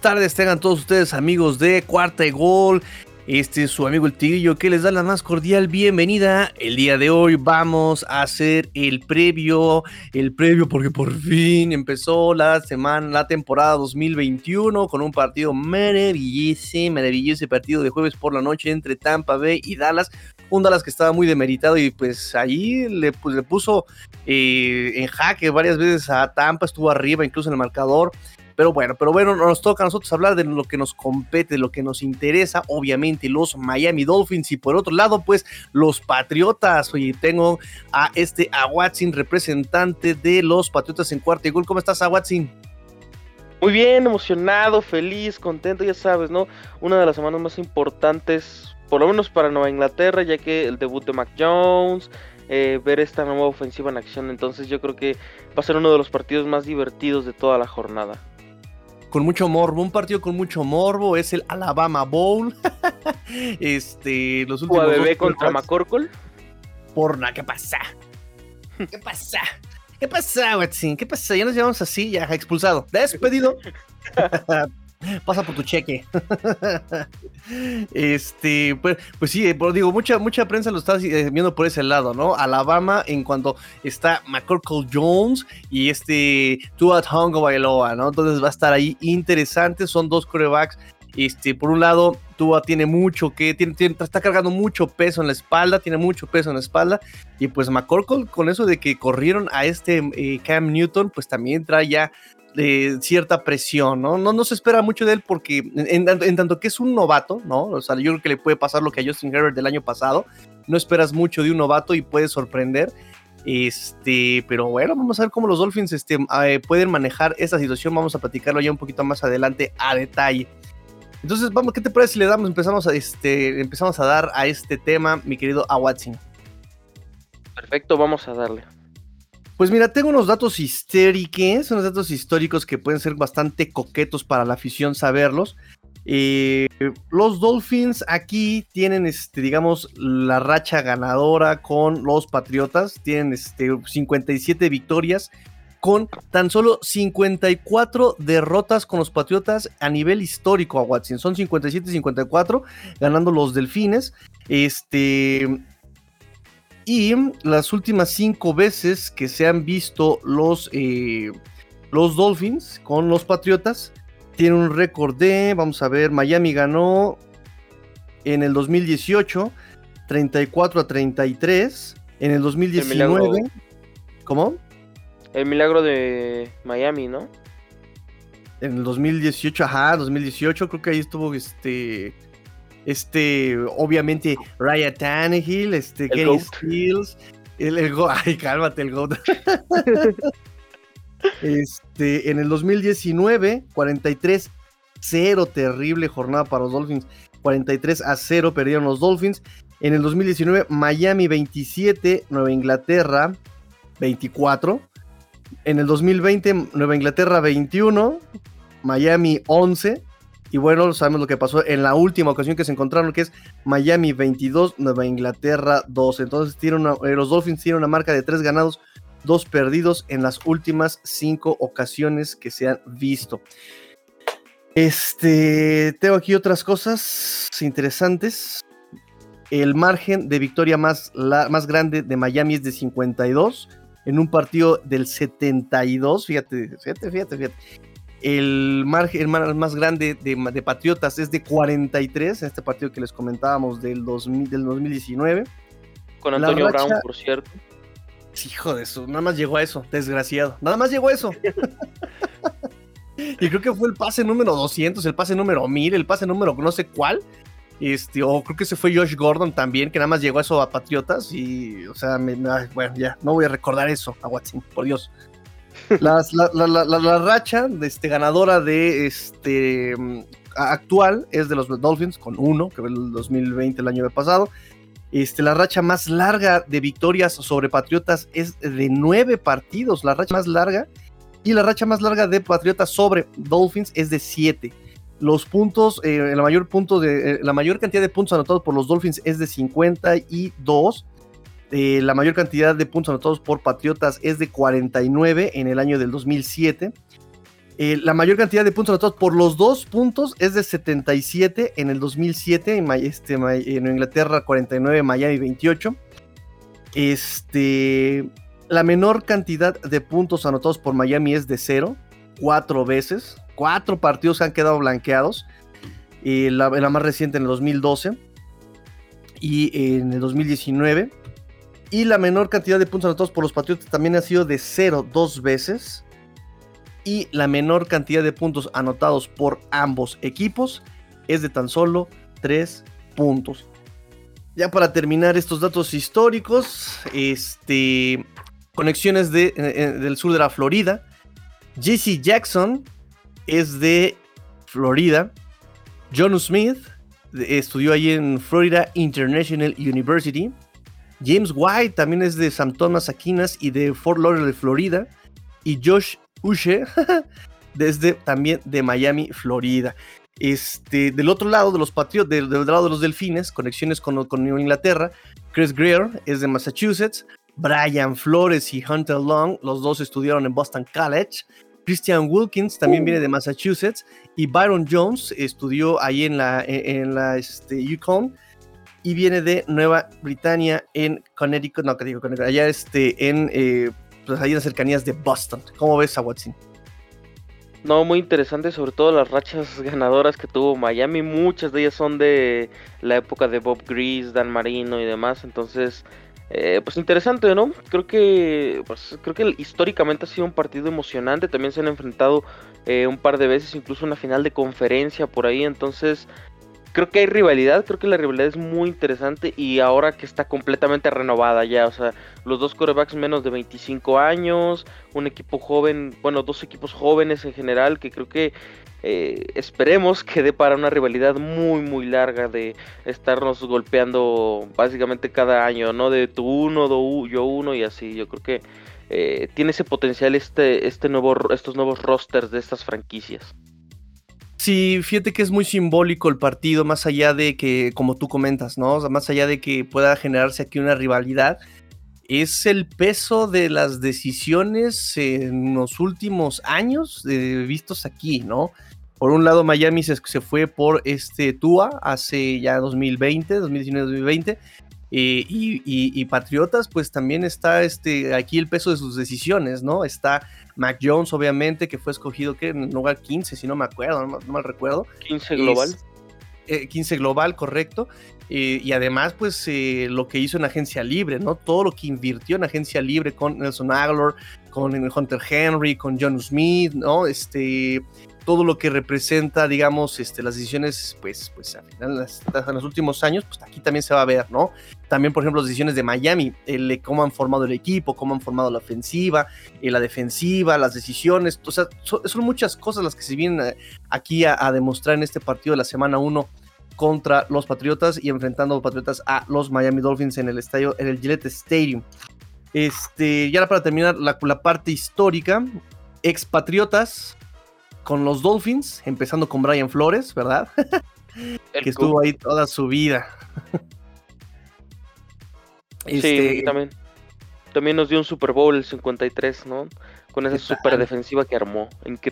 tardes tengan todos ustedes amigos de Cuarta y Gol. Este es su amigo el Tigrillo que les da la más cordial bienvenida. El día de hoy vamos a hacer el previo, el previo porque por fin empezó la semana, la temporada 2021 con un partido maravilloso, maravilloso partido de jueves por la noche entre Tampa Bay y Dallas. Un Dallas que estaba muy demeritado y pues allí le, pues, le puso eh, en jaque varias veces a Tampa, estuvo arriba incluso en el marcador. Pero bueno, pero bueno, nos toca a nosotros hablar de lo que nos compete, de lo que nos interesa, obviamente los Miami Dolphins y por otro lado, pues los Patriotas. Oye, tengo a este a representante de los Patriotas en cuarto y gol. ¿Cómo estás, Watson? Muy bien, emocionado, feliz, contento, ya sabes, ¿no? Una de las semanas más importantes, por lo menos para Nueva Inglaterra, ya que el debut de Mac Jones, eh, ver esta nueva ofensiva en acción. Entonces yo creo que va a ser uno de los partidos más divertidos de toda la jornada con mucho morbo, un partido con mucho morbo, es el Alabama Bowl. este, los últimos bebé contra McCorkle. Porna, ¿qué pasa? ¿Qué pasa? ¿Qué pasa, Watson? ¿Qué pasa? Ya nos llevamos así, ya expulsado. Despedido. Pasa por tu cheque. este, pues, pues sí, pero digo, mucha, mucha prensa lo está eh, viendo por ese lado, ¿no? Alabama, en cuanto está McCorkle Jones y este Tua Tongo Bailoa, ¿no? Entonces va a estar ahí interesante. Son dos corebacks. Este, por un lado, Tua tiene mucho que, tiene, está cargando mucho peso en la espalda, tiene mucho peso en la espalda. Y pues McCorkle, con eso de que corrieron a este eh, Cam Newton, pues también trae ya de cierta presión, ¿no? ¿no? No se espera mucho de él porque en, tanto que es un novato, ¿no? O sea, yo creo que le puede pasar lo que a Justin Herbert del año pasado. No esperas mucho de un novato y puede sorprender. Este, pero bueno, vamos a ver cómo los Dolphins este, eh, pueden manejar esta situación. Vamos a platicarlo ya un poquito más adelante a detalle. Entonces, vamos, ¿qué te parece si le damos, empezamos a, este, empezamos a dar a este tema, mi querido Watson? Perfecto, vamos a darle. Pues mira, tengo unos datos históricos, unos datos históricos que pueden ser bastante coquetos para la afición saberlos. Eh, los Dolphins aquí tienen, este, digamos, la racha ganadora con los Patriotas. Tienen este, 57 victorias con tan solo 54 derrotas con los Patriotas a nivel histórico a Watson. Son 57-54 ganando los Delfines. Este, y las últimas cinco veces que se han visto los, eh, los Dolphins con los Patriotas, tienen un récord de, vamos a ver, Miami ganó en el 2018 34 a 33, en el 2019, ¿cómo? El milagro de Miami, ¿no? En el 2018, ajá, 2018, creo que ahí estuvo este este, obviamente, Ryan Tannehill, este, Kenny Stills, el, el ay, cálmate, el GOAT. este, en el 2019, 43 0, terrible jornada para los Dolphins. 43 a 0 perdieron los Dolphins. En el 2019, Miami 27, Nueva Inglaterra 24. En el 2020, Nueva Inglaterra 21, Miami 11. Y bueno, sabemos lo que pasó en la última ocasión que se encontraron, que es Miami 22, Nueva Inglaterra 2. Entonces tiene eh, los Dolphins tienen una marca de 3 ganados, 2 perdidos en las últimas 5 ocasiones que se han visto. Este, tengo aquí otras cosas interesantes. El margen de victoria más, más grande de Miami es de 52 en un partido del 72. Fíjate, fíjate, fíjate, fíjate. El margen más grande de, Patriotas es de 43, en este partido que les comentábamos del, 2000, del 2019. Con Antonio Brown, por cierto. Hijo de eso, nada más llegó a eso, desgraciado. Nada más llegó a eso. y creo que fue el pase número 200, el pase número 1000, el pase número no sé cuál. Este, o creo que se fue Josh Gordon también, que nada más llegó a eso a Patriotas. Y, o sea, bueno, ya, no voy a recordar eso a Watson, por Dios la, racha de este, ganadora de este actual es de los Dolphins con uno, que fue el 2020, el año pasado. Este, la racha más larga de victorias sobre Patriotas es de nueve partidos, la racha más larga. Y la racha más larga de Patriotas sobre Dolphins es de siete. Los puntos, eh, la, mayor punto de, eh, la mayor cantidad de puntos anotados por los Dolphins es de 52 eh, la mayor cantidad de puntos anotados por Patriotas es de 49 en el año del 2007. Eh, la mayor cantidad de puntos anotados por los dos puntos es de 77 en el 2007, en, este, en Inglaterra 49, Miami 28. Este, la menor cantidad de puntos anotados por Miami es de cero, cuatro veces. Cuatro partidos han quedado blanqueados. Eh, la, la, más reciente en el 2012 y en el 2019. Y la menor cantidad de puntos anotados por los Patriotas también ha sido de cero dos veces y la menor cantidad de puntos anotados por ambos equipos es de tan solo 3 puntos. Ya para terminar estos datos históricos, este, conexiones de, del sur de la Florida. JC Jackson es de Florida. John Smith estudió allí en Florida International University. James White también es de San Thomas Aquinas y de Fort Lauderdale, Florida. Y Josh Ushe, desde también de Miami, Florida. Este, del otro lado de los Patriots, del, lado de los Delfines, conexiones con, con Inglaterra, Chris Greer es de Massachusetts, Brian Flores y Hunter Long, los dos estudiaron en Boston College. Christian Wilkins también viene de Massachusetts y Byron Jones estudió ahí en la, en la este, Yukon y viene de Nueva Britania en Connecticut, no, Connecticut, allá este, en eh, pues ahí en las cercanías de Boston. ¿Cómo ves a Watson? No, muy interesante, sobre todo las rachas ganadoras que tuvo Miami. Muchas de ellas son de la época de Bob Grease, Dan Marino y demás. Entonces, eh, pues interesante, ¿no? Creo que, pues, creo que históricamente ha sido un partido emocionante. También se han enfrentado eh, un par de veces, incluso una final de conferencia por ahí. Entonces, creo que hay rivalidad, creo que la rivalidad es muy interesante y ahora que está completamente renovada ya, o sea, los dos corebacks menos de 25 años, un equipo joven, bueno, dos equipos jóvenes en general, que creo que eh, esperemos que dé para una rivalidad muy, muy larga de estarnos golpeando básicamente cada año, ¿no? De tu uno, yo uno y así, yo creo que eh, tiene ese potencial este, este nuevo, estos nuevos rosters de estas franquicias. Sí, fíjate que es muy simbólico el partido, más allá de que, como tú comentas, ¿no? O sea, más allá de que pueda generarse aquí una rivalidad, es el peso de las decisiones en los últimos años eh, vistos aquí, ¿no? Por un lado, Miami se, se, fue por este Tua hace ya 2020, 2019-2020, eh, y, Patriotas, pues también está este, aquí el peso de sus decisiones, ¿no? Está Mac Jones, obviamente, que fue escogido que en lugar 15, si no me acuerdo, no, mal recuerdo. 15 global. 15 eh, global, correcto. Eh, y además, pues lo que hizo en agencia libre, ¿no? Todo lo que invirtió en agencia libre con Nelson Aguilar, con Hunter Henry, con John Smith, ¿no? Este, todo lo que representa, digamos, este, las decisiones, pues, pues al final, en los últimos años, pues aquí también se va a ver, ¿no? También, por ejemplo, las decisiones de Miami, el, cómo han formado el equipo, cómo han formado la ofensiva, eh, la defensiva, las decisiones, o sea, son, muchas cosas las que se vienen eh, aquí a, demostrar en este partido de la semana 1 contra los Patriotas y enfrentando a los Patriotas a los Miami Dolphins en el estadio, en el Gillette Stadium. Este, ya para terminar la parte histórica, expatriotas con los Dolphins, empezando con Brian Flores, ¿verdad? que estuvo ahí toda su vida. sí, este, también. También nos dio un Super Bowl el 53, ¿no? Con esa super defensiva que armó.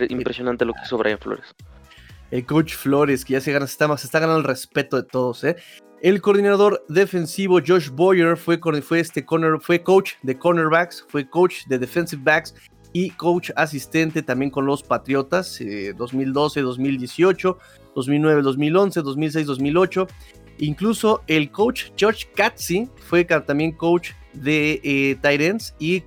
impresionante lo que hizo Brian Flores. El coach Flores, que ya se, gana, se, está, se está ganando el respeto de todos, ¿eh? El coordinador defensivo Josh Boyer fue, fue, este corner, fue coach de cornerbacks, fue coach de defensive backs y coach asistente también con los Patriotas 2012, 2018, 2009, 2011, 2006, 2008. Incluso el coach George Katzi fue también coach de eh, Titans y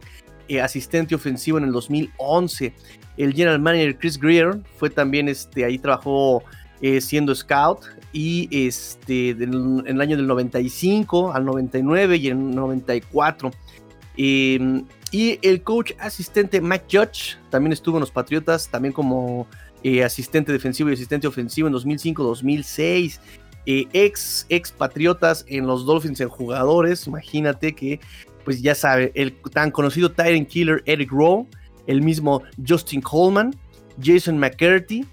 eh, asistente ofensivo en el 2011. El general manager Chris Greer fue también, este, ahí trabajó eh, siendo scout y este, en el año del 95 al 99 y en el 94. Em, y el coach asistente Mike Judge también estuvo en los Patriotas, también como eh, asistente defensivo y asistente ofensivo en 2005-2006. Eh, ex, ex Patriotas en los Dolphins en jugadores. Imagínate que, pues ya sabe, el tan conocido Tyrant Killer Eric Rowe, el mismo Justin Coleman, Jason McCarthy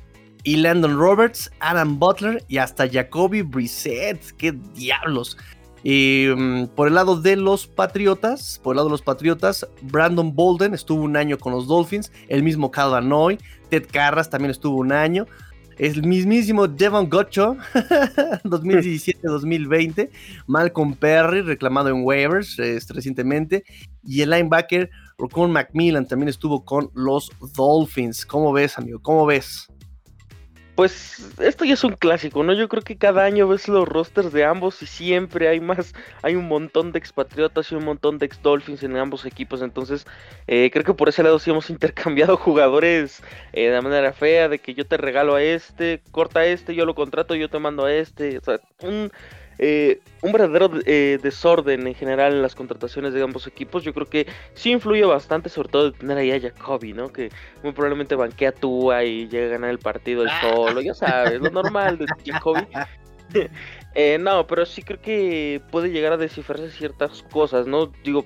y Landon Roberts, Adam Butler y hasta Jacoby Brissett. ¡Qué diablos! Mm, por el lado de los Patriotas, por el lado de los Patriotas, Brandon Bolden estuvo un año con los Dolphins, el mismo Calvanoy, Ted Carras también estuvo un año, el mismísimo Devon Gocho, 2017-2020, Malcolm Perry, reclamado en waivers este, recientemente, y el linebacker Rocon Macmillan también estuvo con los Dolphins. ¿Cómo ves, amigo? ¿Cómo ves? Pues esto ya es un clásico, ¿no? Yo creo que cada año ves los rosters de ambos y siempre hay más, hay un montón de expatriotas y un montón de ex Dolphins en ambos equipos, entonces eh, creo que por ese lado sí hemos intercambiado jugadores eh, de manera fea, de que yo te regalo a este, corta a este, yo lo contrato, yo te mando a este, o sea, un, eh, un verdadero eh, desorden en general en las contrataciones de ambos equipos. Yo creo que sí influye bastante, sobre todo de tener ahí a Jacoby, ¿no? Que muy probablemente banquea Tua y llega a ganar el partido el solo, ya sabes, lo normal de Jacoby. Eh, no, pero sí creo que puede llegar a descifrarse ciertas cosas, ¿no? Digo,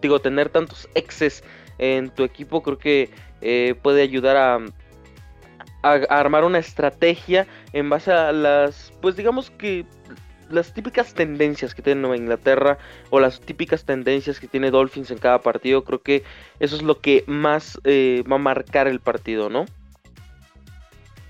digo tener tantos exes en tu equipo creo que puede ayudar a, a armar una estrategia en base a las, pues digamos que las típicas tendencias que tiene Nueva Inglaterra o las típicas tendencias que tiene Dolphins en cada partido, creo que eso es lo que más eh, va a marcar el partido, ¿no?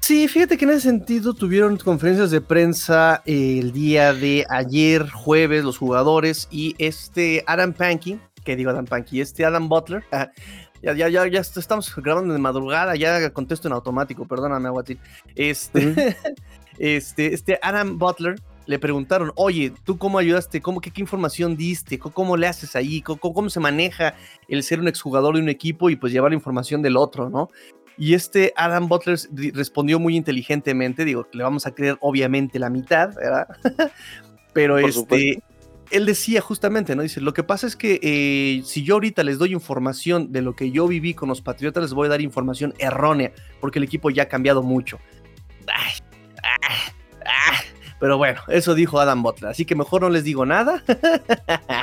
Sí, fíjate que en ese sentido tuvieron conferencias de prensa eh, el día de ayer, jueves, los jugadores y este Adam Pankey, que digo Adam Pankey, este Adam Butler, ya, ya, ya, ya estamos grabando de madrugada, ya contesto en automático, perdóname, Aguatín. Este, este, este Adam Butler le preguntaron, oye, ¿tú cómo ayudaste? ¿Cómo, qué, información diste? ¿Cómo, le haces ahí? ¿Cómo, se maneja el ser un exjugador de un equipo y pues llevar la información del otro, ¿no? Y este Adam Butler respondió muy inteligentemente, digo, le vamos a creer obviamente la mitad, ¿verdad? Pero este, él decía justamente, ¿no? Dice, lo que pasa es que eh, si yo ahorita les doy información de lo que yo viví con los Patriotas, les voy a dar información errónea, porque el equipo ya ha cambiado mucho. Pero bueno, eso dijo Adam Butler, así que mejor no les digo nada.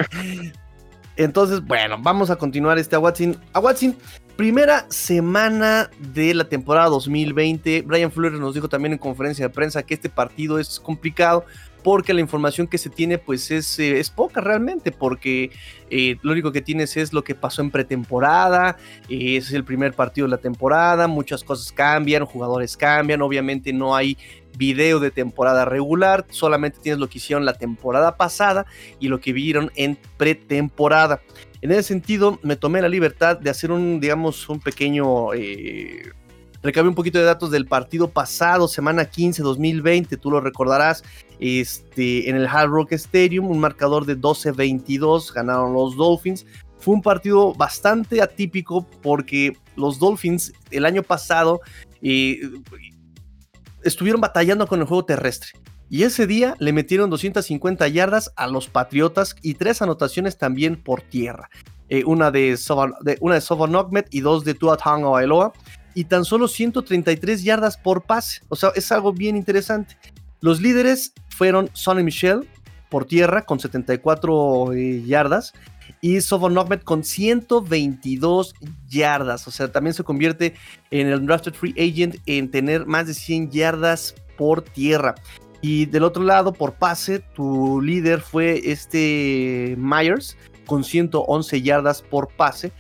Entonces, bueno, vamos a continuar este A Watson, primera semana de la temporada 2020. Brian Flores nos dijo también en conferencia de prensa que este partido es complicado porque la información que se tiene pues es, eh, es poca realmente, porque eh, lo único que tienes es lo que pasó en pretemporada, eh, es el primer partido de la temporada, muchas cosas cambian, jugadores cambian, obviamente no hay video de temporada regular, solamente tienes lo que hicieron la temporada pasada y lo que vieron en pretemporada. En ese sentido, me tomé la libertad de hacer un, digamos, un pequeño Recabé un poquito de datos del partido pasado, semana 15, 2020, tú lo recordarás, este, en el Hard Rock Stadium, un marcador de 12-22, ganaron los Dolphins. Fue un partido bastante atípico porque los Dolphins el año pasado eh, estuvieron batallando con el juego terrestre. Y ese día le metieron 250 yardas a los Patriotas y tres anotaciones también por tierra. Eh, una de, de y dos de Tua Tagovailoa y tan solo 133 yardas por pase. O sea, es algo bien interesante. Los líderes fueron Sonny Michel por tierra con 74 eh, yardas y Sovon Ahmed con 122 yardas. O sea, también se convierte en el drafted free agent en tener más de 100 yardas por tierra. Y del otro lado, por pase, tu líder fue este Myers con 111 yardas por pase.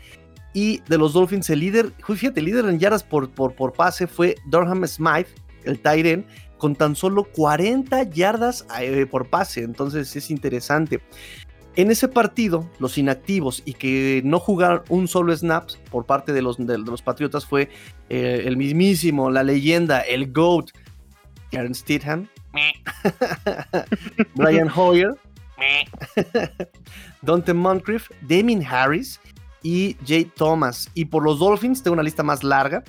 Y de los Dolphins, el líder, fíjate, líder en yardas por, por, por pase fue Durham Smythe, el Tyren, con tan solo 40 yardas eh, por pase. Entonces es interesante. En ese partido, los inactivos y que no jugaron un solo snap por parte de los, de, los Patriotas fue eh, el mismísimo, la leyenda, el GOAT, Karen Stidham, Brian Hoyer, Dante Moncrief, Damien Harris y Jay Thomas. Y por los Dolphins tengo una lista más larga.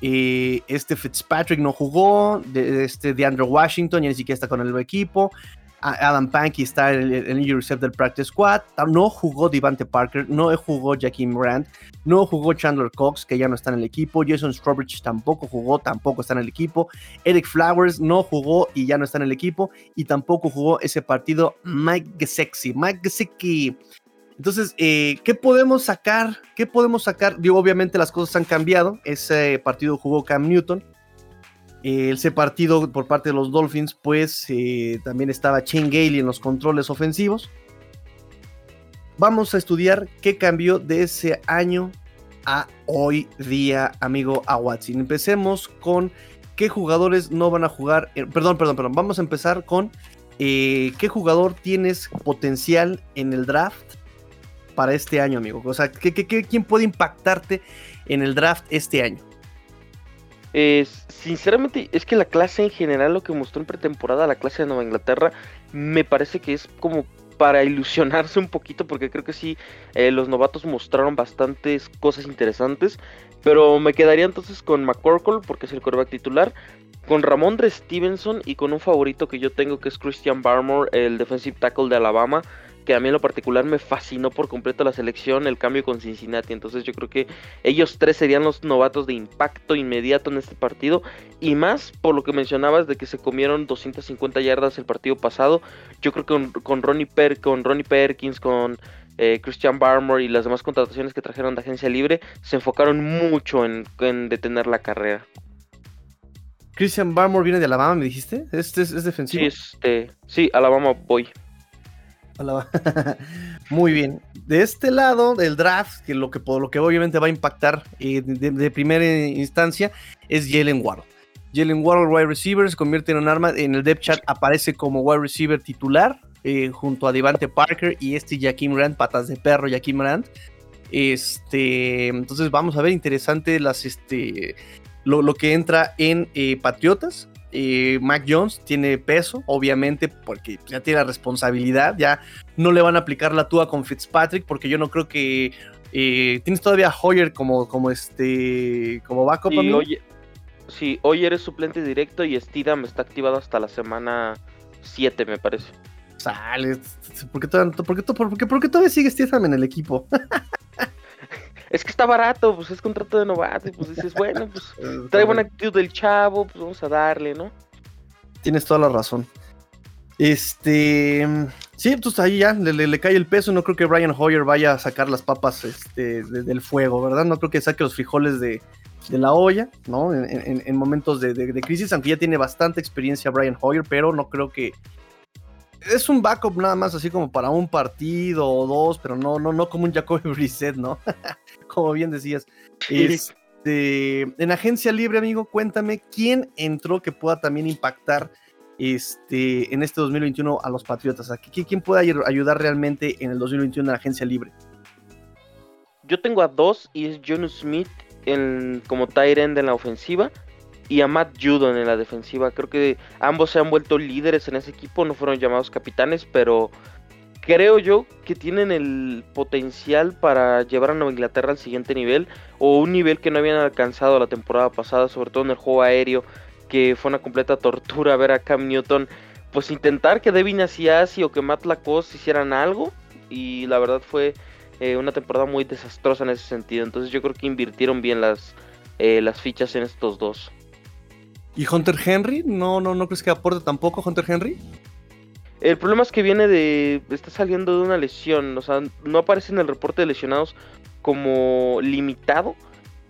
Eh, este Fitzpatrick no jugó, de, este de Andrew Washington ya ni siquiera está con el equipo. Adam Pankey está en el injury reserve del practice squad. No jugó Devante Parker, no jugó Jackie Morant, no jugó Chandler Cox, que ya no está en el equipo. Jason Strawbridge tampoco jugó, tampoco está en el equipo. Eric Flowers no jugó y ya no está en el equipo. Y tampoco jugó ese partido Mike Gesicki. Mike Gesicki entonces, eh, ¿qué podemos sacar? ¿Qué podemos sacar? Digo, obviamente las cosas han cambiado. Ese partido jugó Cam Newton. Eh, ese partido por parte de los Dolphins, pues eh, también estaba Shane Gailey en los controles ofensivos. Vamos a estudiar qué cambió de ese año a hoy día, amigo a Watson. Empecemos con qué jugadores no van a jugar. perdón, perdón, perdón. Vamos a empezar con qué jugador tienes potencial en el draft para este año, amigo. O sea, quién puede impactarte en el draft este año? Sinceramente, es que la clase en general, lo que mostró en pretemporada, la clase de Nueva Inglaterra, me parece que es como para ilusionarse un poquito, porque creo que sí, eh, los novatos mostraron bastantes cosas interesantes. Pero me quedaría entonces con McCorkle, porque es el quarterback titular, con Ramondre Stevenson y con un favorito que yo tengo que es Christian Barmore, el defensive tackle de Alabama que a mí en lo particular me fascinó por completo la selección, el cambio con Cincinnati. Entonces yo creo que ellos tres serían los novatos de impacto inmediato en este partido. Y más por lo que mencionabas de que se comieron 250 yardas el partido pasado. Yo creo que con, Ronnie, per, con Ronnie Perkins, con eh, Christian Barmore y las demás contrataciones que trajeron de agencia libre, se enfocaron mucho en, detener la carrera. Christian Barmore viene de Alabama, me dijiste. ¿Este es, defensivo? Sí, este, sí, Alabama Muy bien. De este lado del draft, que lo que, lo que obviamente va a impactar eh, de, primera instancia es Jalen Ward. Jalen Ward, wide receiver, se convierte en un arma. En el depth chat aparece como wide receiver titular eh, junto a Devante Parker y este Jaquim Rand, patas de perro Jaquim Rand. Este, entonces vamos a ver interesante las, este, lo, que entra en eh, Patriotas. Eh, Mac Jones tiene peso, obviamente, porque ya tiene la responsabilidad. Ya no le van a aplicar la túa con Fitzpatrick, porque yo no creo que. Eh, tienes todavía a Hoyer como, como este. como backup. Sí, Hoyer, sí, Hoyer es suplente directo y Steedham está activado hasta la semana 7, me parece. Sale. ¿Por qué, por qué todavía sigue Steedham en el equipo? es que está barato, pues es contrato de novato, y pues dices, bueno, pues trae buena actitud del chavo, pues vamos a darle, ¿no? Tienes toda la razón. Este, sí, pues ahí ya le, cae el peso. No creo que Brian Hoyer vaya a sacar las papas este, del fuego, ¿verdad? No creo que saque los frijoles de, la olla, ¿no? En, momentos de, de, crisis, aunque ya tiene bastante experiencia Brian Hoyer, pero no creo que, es un backup nada más así como para un partido o dos, pero no, no, no como un Jacoby Brissett, ¿no? Como bien decías. Este, en agencia libre, amigo, cuéntame quién entró que pueda también impactar este, en este 2021 a los Patriotas. ¿Quién puede ayudar realmente en el 2021 en la agencia libre? Yo tengo a dos y es John Smith en, como tight end en la ofensiva y a Matt Judon en la defensiva. Creo que ambos se han vuelto líderes en ese equipo, no fueron llamados capitanes, pero creo yo que tienen el potencial para llevar a Nueva Inglaterra al siguiente nivel o un nivel que no habían alcanzado la temporada pasada, sobre todo en el juego aéreo, que fue una completa tortura ver a Cam Newton pues intentar que Devin Asiasi o que Matt Lacoste hicieran algo y la verdad fue eh, una temporada muy desastrosa en ese sentido. Entonces yo creo que invirtieron bien las, eh, las fichas en estos dos. ¿Y Hunter Henry? ¿No, no, no crees que aporte tampoco Hunter Henry? El problema es que viene de. está saliendo de una lesión. O sea, no aparece en el reporte de lesionados como limitado.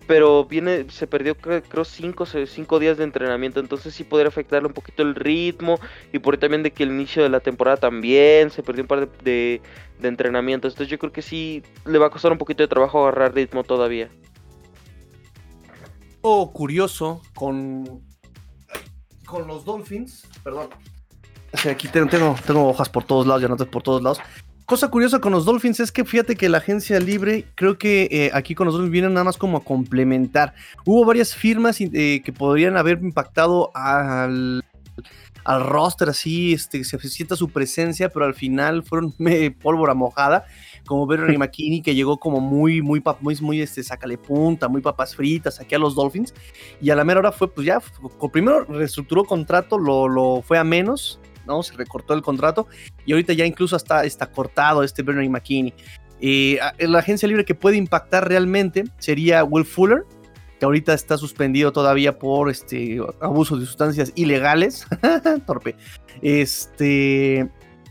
Pero viene, se perdió creo cinco, cinco días de entrenamiento. Entonces sí podría afectarle un poquito el ritmo. Y por también de que el inicio de la temporada también se perdió un par de, de, de entrenamientos. Entonces yo creo que sí le va a costar un poquito de trabajo agarrar ritmo todavía. Oh, curioso con con los Dolphins, perdón. Aquí tengo, tengo, hojas por todos lados, ya notas por todos lados. Cosa curiosa con los Dolphins es que fíjate que la agencia libre, creo que eh, aquí con los Dolphins vienen nada más como a complementar. Hubo varias firmas eh, que podrían haber impactado al, al roster así, este, se sienta su presencia, pero al final fueron pólvora mojada como Berry McKinney, que llegó como muy, muy, muy, muy, este, sácale punta, muy papas fritas aquí a los Dolphins. Y a la mera hora fue, pues ya, primero reestructuró contrato, lo, lo fue a menos, ¿no? Se recortó el contrato y ahorita ya incluso hasta está cortado este Bernie McKinney. Eh, la agencia libre que puede impactar realmente sería Will Fuller, que ahorita está suspendido todavía por este abuso de sustancias ilegales. Torpe. Este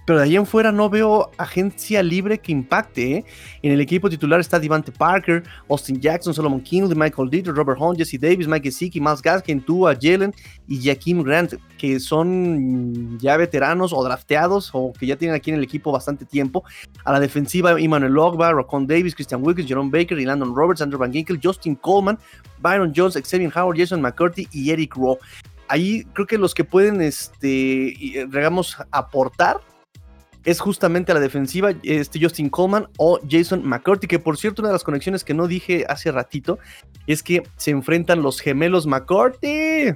pero de ahí en fuera no veo agencia libre que impacte. ¿eh? En el equipo titular está Devante Parker, Austin Jackson, Solomon Kinley, Michael Dieter, Robert Hunt, Jesse Davis, Mike Gesicki, Miles Gaskin, Tua, Jalen y Jaquim Grant, que son ya veteranos o drafteados o que ya tienen aquí en el equipo bastante tiempo. A la defensiva, Emmanuel Logba, Rocon Davis, Christian Wilkins, Jerome Baker, y Landon Roberts, Andrew Van Ginkel, Justin Coleman, Byron Jones, Xavier Howard, Jason McCurdy y Eric Rowe. Ahí creo que los que pueden, este, digamos, aportar es justamente a la defensiva este Justin Coleman o Jason McCurdy, que por cierto una de las conexiones que no dije hace ratito es que se enfrentan los gemelos McCurdy.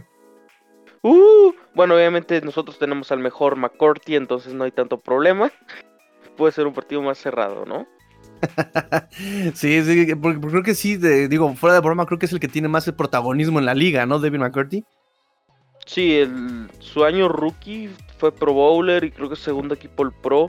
Uh, bueno, obviamente nosotros tenemos al mejor McCurdy, entonces no hay tanto problema. Puede ser un partido más cerrado, ¿no? sí, sí, porque, creo que sí, digo, fuera de broma, creo que es el que tiene más el protagonismo en la liga, ¿no? David McCurdy. Sí, el, su año rookie fue Pro Bowler y creo que segundo equipo el Pro.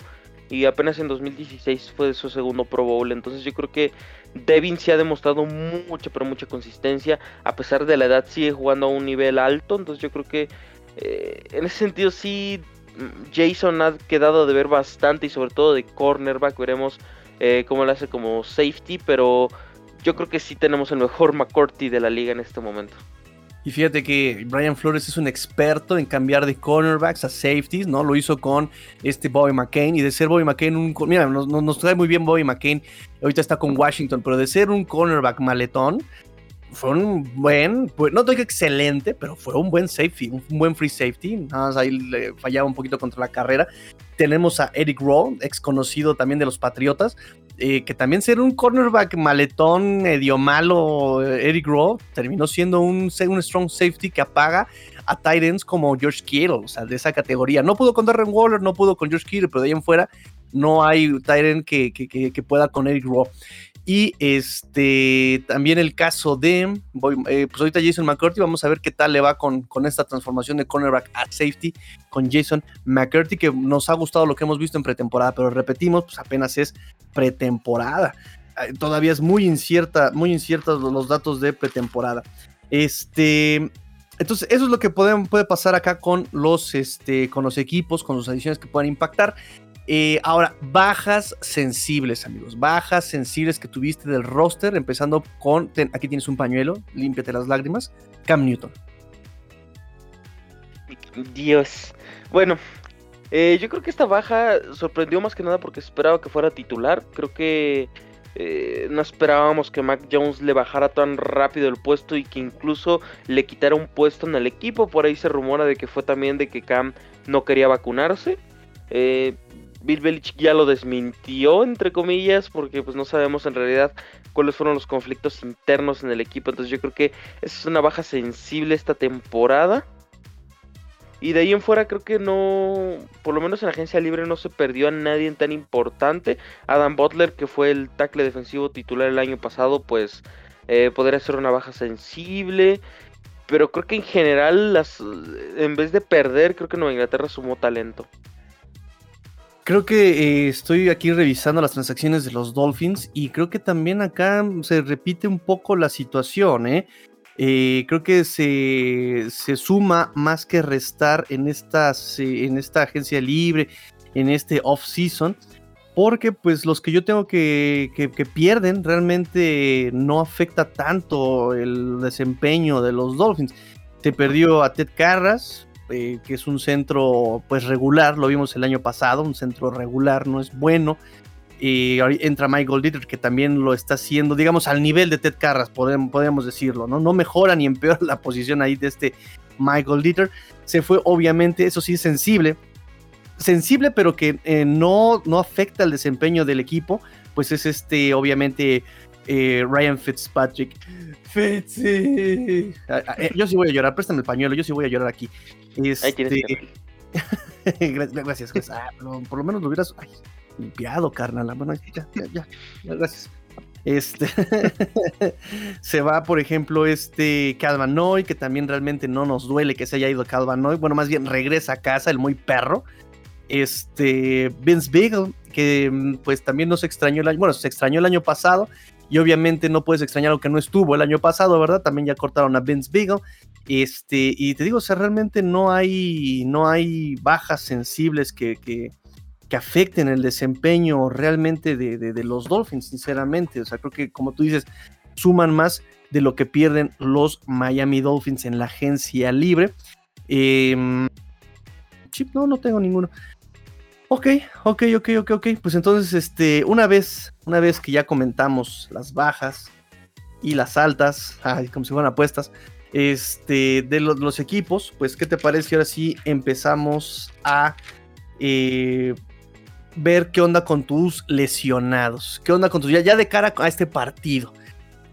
Y apenas en 2016 fue su segundo Pro Bowl. Entonces yo creo que Devin sí ha demostrado mucha, pero mucha consistencia. A pesar de la edad sigue jugando a un nivel alto. Entonces yo creo que eh, en ese sentido sí Jason ha quedado de ver bastante. Y sobre todo de cornerback. Veremos eh, cómo lo hace como safety. Pero yo creo que sí tenemos el mejor McCourty de la liga en este momento. Y fíjate que Brian Flores es un experto en cambiar de cornerbacks a safeties, ¿no? Lo hizo con este Bobby McCain y de ser Bobby McCain un... Mira, nos, trae muy bien Bobby McCain, ahorita está con Washington, pero de ser un cornerback maletón, fue un buen, no digo excelente, pero fue un buen safety, un buen free safety. Nada más ahí le fallaba un poquito contra la carrera. Tenemos a Eric Rowe, ex conocido también de los Patriotas, eh, que también ser un cornerback maletón medio malo, Eric Rowe, terminó siendo un, un strong safety que apaga a Titans como George Kittle, o sea, de esa categoría. No pudo con Darren Waller, no pudo con George Kittle, pero de ahí en fuera no hay Titan que, que, pueda con Eric Rowe. Y este también el caso de, eh, pues ahorita Jason McCurdy, vamos a ver qué tal le va con, con esta transformación de cornerback at safety con Jason McCurdy, que nos ha gustado lo que hemos visto en pretemporada, pero repetimos, pues apenas es pretemporada. Todavía es muy incierta, muy inciertos los datos de pretemporada. Este, entonces, eso es lo que puede, pasar acá con los, este, con los equipos, con sus adiciones que puedan impactar. Eh, ahora, bajas sensibles, amigos. Bajas sensibles que tuviste del roster, empezando con. aquí tienes un pañuelo, límpiate las lágrimas. Cam Newton. Dios. Bueno, eh, yo creo que esta baja sorprendió más que nada porque esperaba que fuera titular. Creo que eh, no esperábamos que Mac Jones le bajara tan rápido el puesto y que incluso le quitara un puesto en el equipo. Por ahí se rumora de que fue también de que Cam no quería vacunarse. Eh, Bill Belichick ya lo desmintió, entre comillas, porque pues no sabemos en realidad cuáles fueron los conflictos internos en el equipo. Entonces yo creo que esa es una baja sensible esta temporada. Y de ahí en fuera creo que no, por lo menos en la agencia libre no se perdió a nadie tan importante. Adam Butler, que fue el tackle defensivo titular el año pasado, pues eh, podría ser una baja sensible. Pero creo que en general, las, en vez de perder, creo que Nueva Inglaterra sumó talento. Creo que eh, estoy aquí revisando las transacciones de los Dolphins y creo que también acá se repite un poco la situación, ¿eh? Eh creo que se, suma más que restar en, estas, en esta agencia libre, en este off-season, porque pues los que yo tengo que, que, que, pierden realmente no afecta tanto el desempeño de los Dolphins. Te perdió a Ted Carras, eh, que es un centro pues regular, lo vimos el año pasado, un centro regular, no es bueno. Y entra Michael Dieter, que también lo está haciendo, digamos, al nivel de Ted Carras, podemos, decirlo, ¿no? No mejora ni empeora la posición ahí de este Michael Dieter. Se fue, obviamente, eso sí, sensible. Sensible, pero que eh, no, no afecta el desempeño del equipo, pues es este, obviamente, eh, Ryan Fitzpatrick. Fitzy. yo sí voy a llorar, préstame el pañuelo, yo sí voy a llorar aquí. Este... gracias, gracias. Ah, por lo menos lo hubieras limpiado, carnal. Bueno, ya, ya, ya, gracias. Este se va, por ejemplo, este Calvanoy, que también realmente no nos duele que se haya ido Calvanoy. Bueno, más bien regresa a casa, el muy perro. Este Vince Beagle, que mm, pues también nos extrañó el año, bueno, se extrañó el año pasado. Y obviamente no puedes extrañar lo que no estuvo el año pasado, ¿verdad? También ya cortaron a Vince Beagle. Este, y te digo, o realmente no hay, no hay bajas sensibles que, afecten el desempeño realmente de, los Dolphins, sinceramente. O sea, creo que como tú dices, suman más de lo que pierden los Miami Dolphins en la agencia libre. Em, chip, no, no tengo ninguno. Ok, ok, ok, ok, ok. Pues entonces, este, una vez, una vez que ya comentamos las bajas y las altas, como si fueran apuestas, este, de los, equipos, pues, ¿qué te parece? Ahora sí empezamos a eh, ver qué onda con tus lesionados, qué onda con tus, ya, de cara a este partido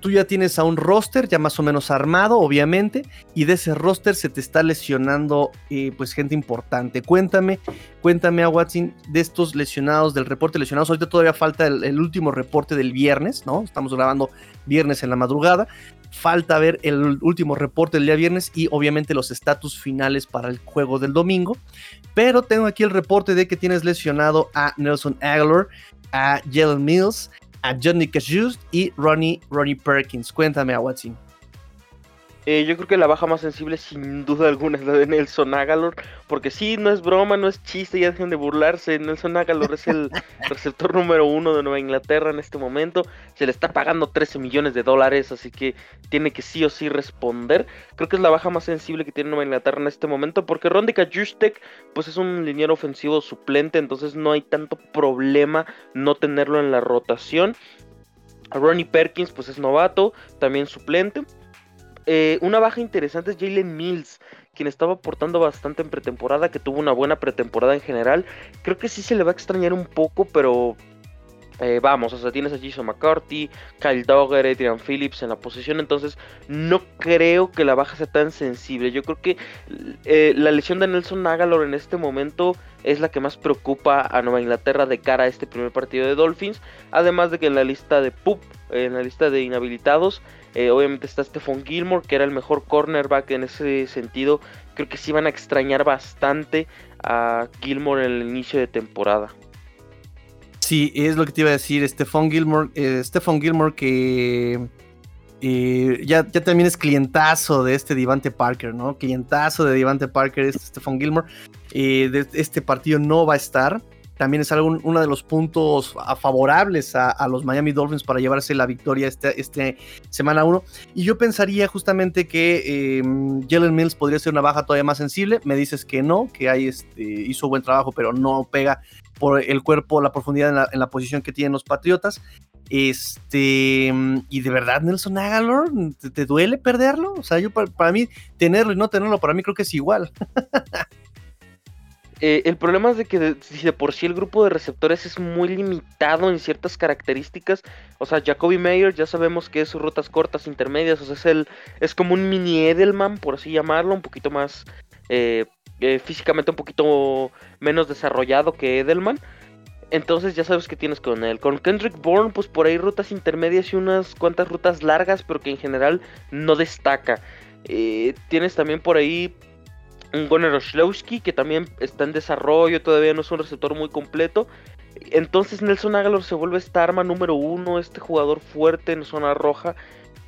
tú ya tienes a un roster ya más o menos armado, obviamente, y de ese roster se te está lesionando eh, pues gente importante. Cuéntame, cuéntame a Watson de estos lesionados, del reporte de lesionados. Ahorita todavía falta el, último reporte del viernes, ¿no? Estamos grabando viernes en la madrugada. Falta ver el último reporte del día viernes y obviamente los estatus finales para el juego del domingo. Pero tengo aquí el reporte de que tienes lesionado a Nelson Aguilar, a Jalen Mills, a Johnny Cash y Ronnie, Ronnie Perkins. Cuéntame, a Watson. Eh, yo creo que la baja más sensible, sin duda alguna, es la de Nelson Agalor. Porque sí, no es broma, no es chiste, ya dejen de burlarse. Nelson Agalor es el receptor número uno de Nueva Inglaterra en este momento. Se le está pagando 13 millones de dólares, así que tiene que sí o sí responder. Creo que es la baja más sensible que tiene Nueva Inglaterra en este momento. Porque Rondika Justek, pues es un liniero ofensivo suplente, entonces no hay tanto problema no tenerlo en la rotación. Ronnie Perkins, pues es novato, también suplente. Eh, una baja interesante es Jalen Mills, quien estaba aportando bastante en pretemporada, que tuvo una buena pretemporada en general. Creo que sí se le va a extrañar un poco, pero eh, vamos, o sea, tienes a Jason McCarthy, Kyle Dogger, Adrian Phillips en la posición, entonces no creo que la baja sea tan sensible. Yo creo que eh, la lesión de Nelson Agalor en este momento es la que más preocupa a Nueva Inglaterra de cara a este primer partido de Dolphins, además de que en la lista de PUP, en la lista de inhabilitados, eh, obviamente está Stephon Gilmore, que era el mejor cornerback en ese sentido. Creo que sí van a extrañar bastante a Gilmore en el inicio de temporada. Sí, es lo que te iba a decir. Stephon Gilmore, eh, Gilmore que eh, ya, también es clientazo de este Divante Parker, ¿no? Clientazo de Divante Parker, este Stephon Gilmore. de este partido no va a estar también es algo, uno de los puntos favorables a, los Miami Dolphins para llevarse la victoria este, este semana 1. Y yo pensaría justamente que eh, Jalen Mills podría ser una baja todavía más sensible. Me dices que no, que ahí este, hizo buen trabajo, pero no pega por el cuerpo, la profundidad en la, posición que tienen los Patriotas. Este, y de verdad, Nelson Agalor, ¿te, duele perderlo? O sea, yo para, mí, tenerlo y no tenerlo, para mí creo que es igual. Eh, el problema es de que de, de por sí el grupo de receptores es muy limitado en ciertas características, o sea, Jacoby Mayer ya sabemos que es rutas cortas, intermedias, o sea, es, el, es como un mini Edelman, por así llamarlo, un poquito más eh, eh, físicamente un poquito menos desarrollado que Edelman. Entonces ya sabes que tienes con él. Con Kendrick Bourne, pues por ahí rutas intermedias y unas cuantas rutas largas, pero que en general no destaca. tienes también por ahí un Gunnar Oslowski que también está en desarrollo, todavía no es un receptor muy completo. Entonces Nelson Aguilar se vuelve esta arma número uno, este jugador fuerte en zona roja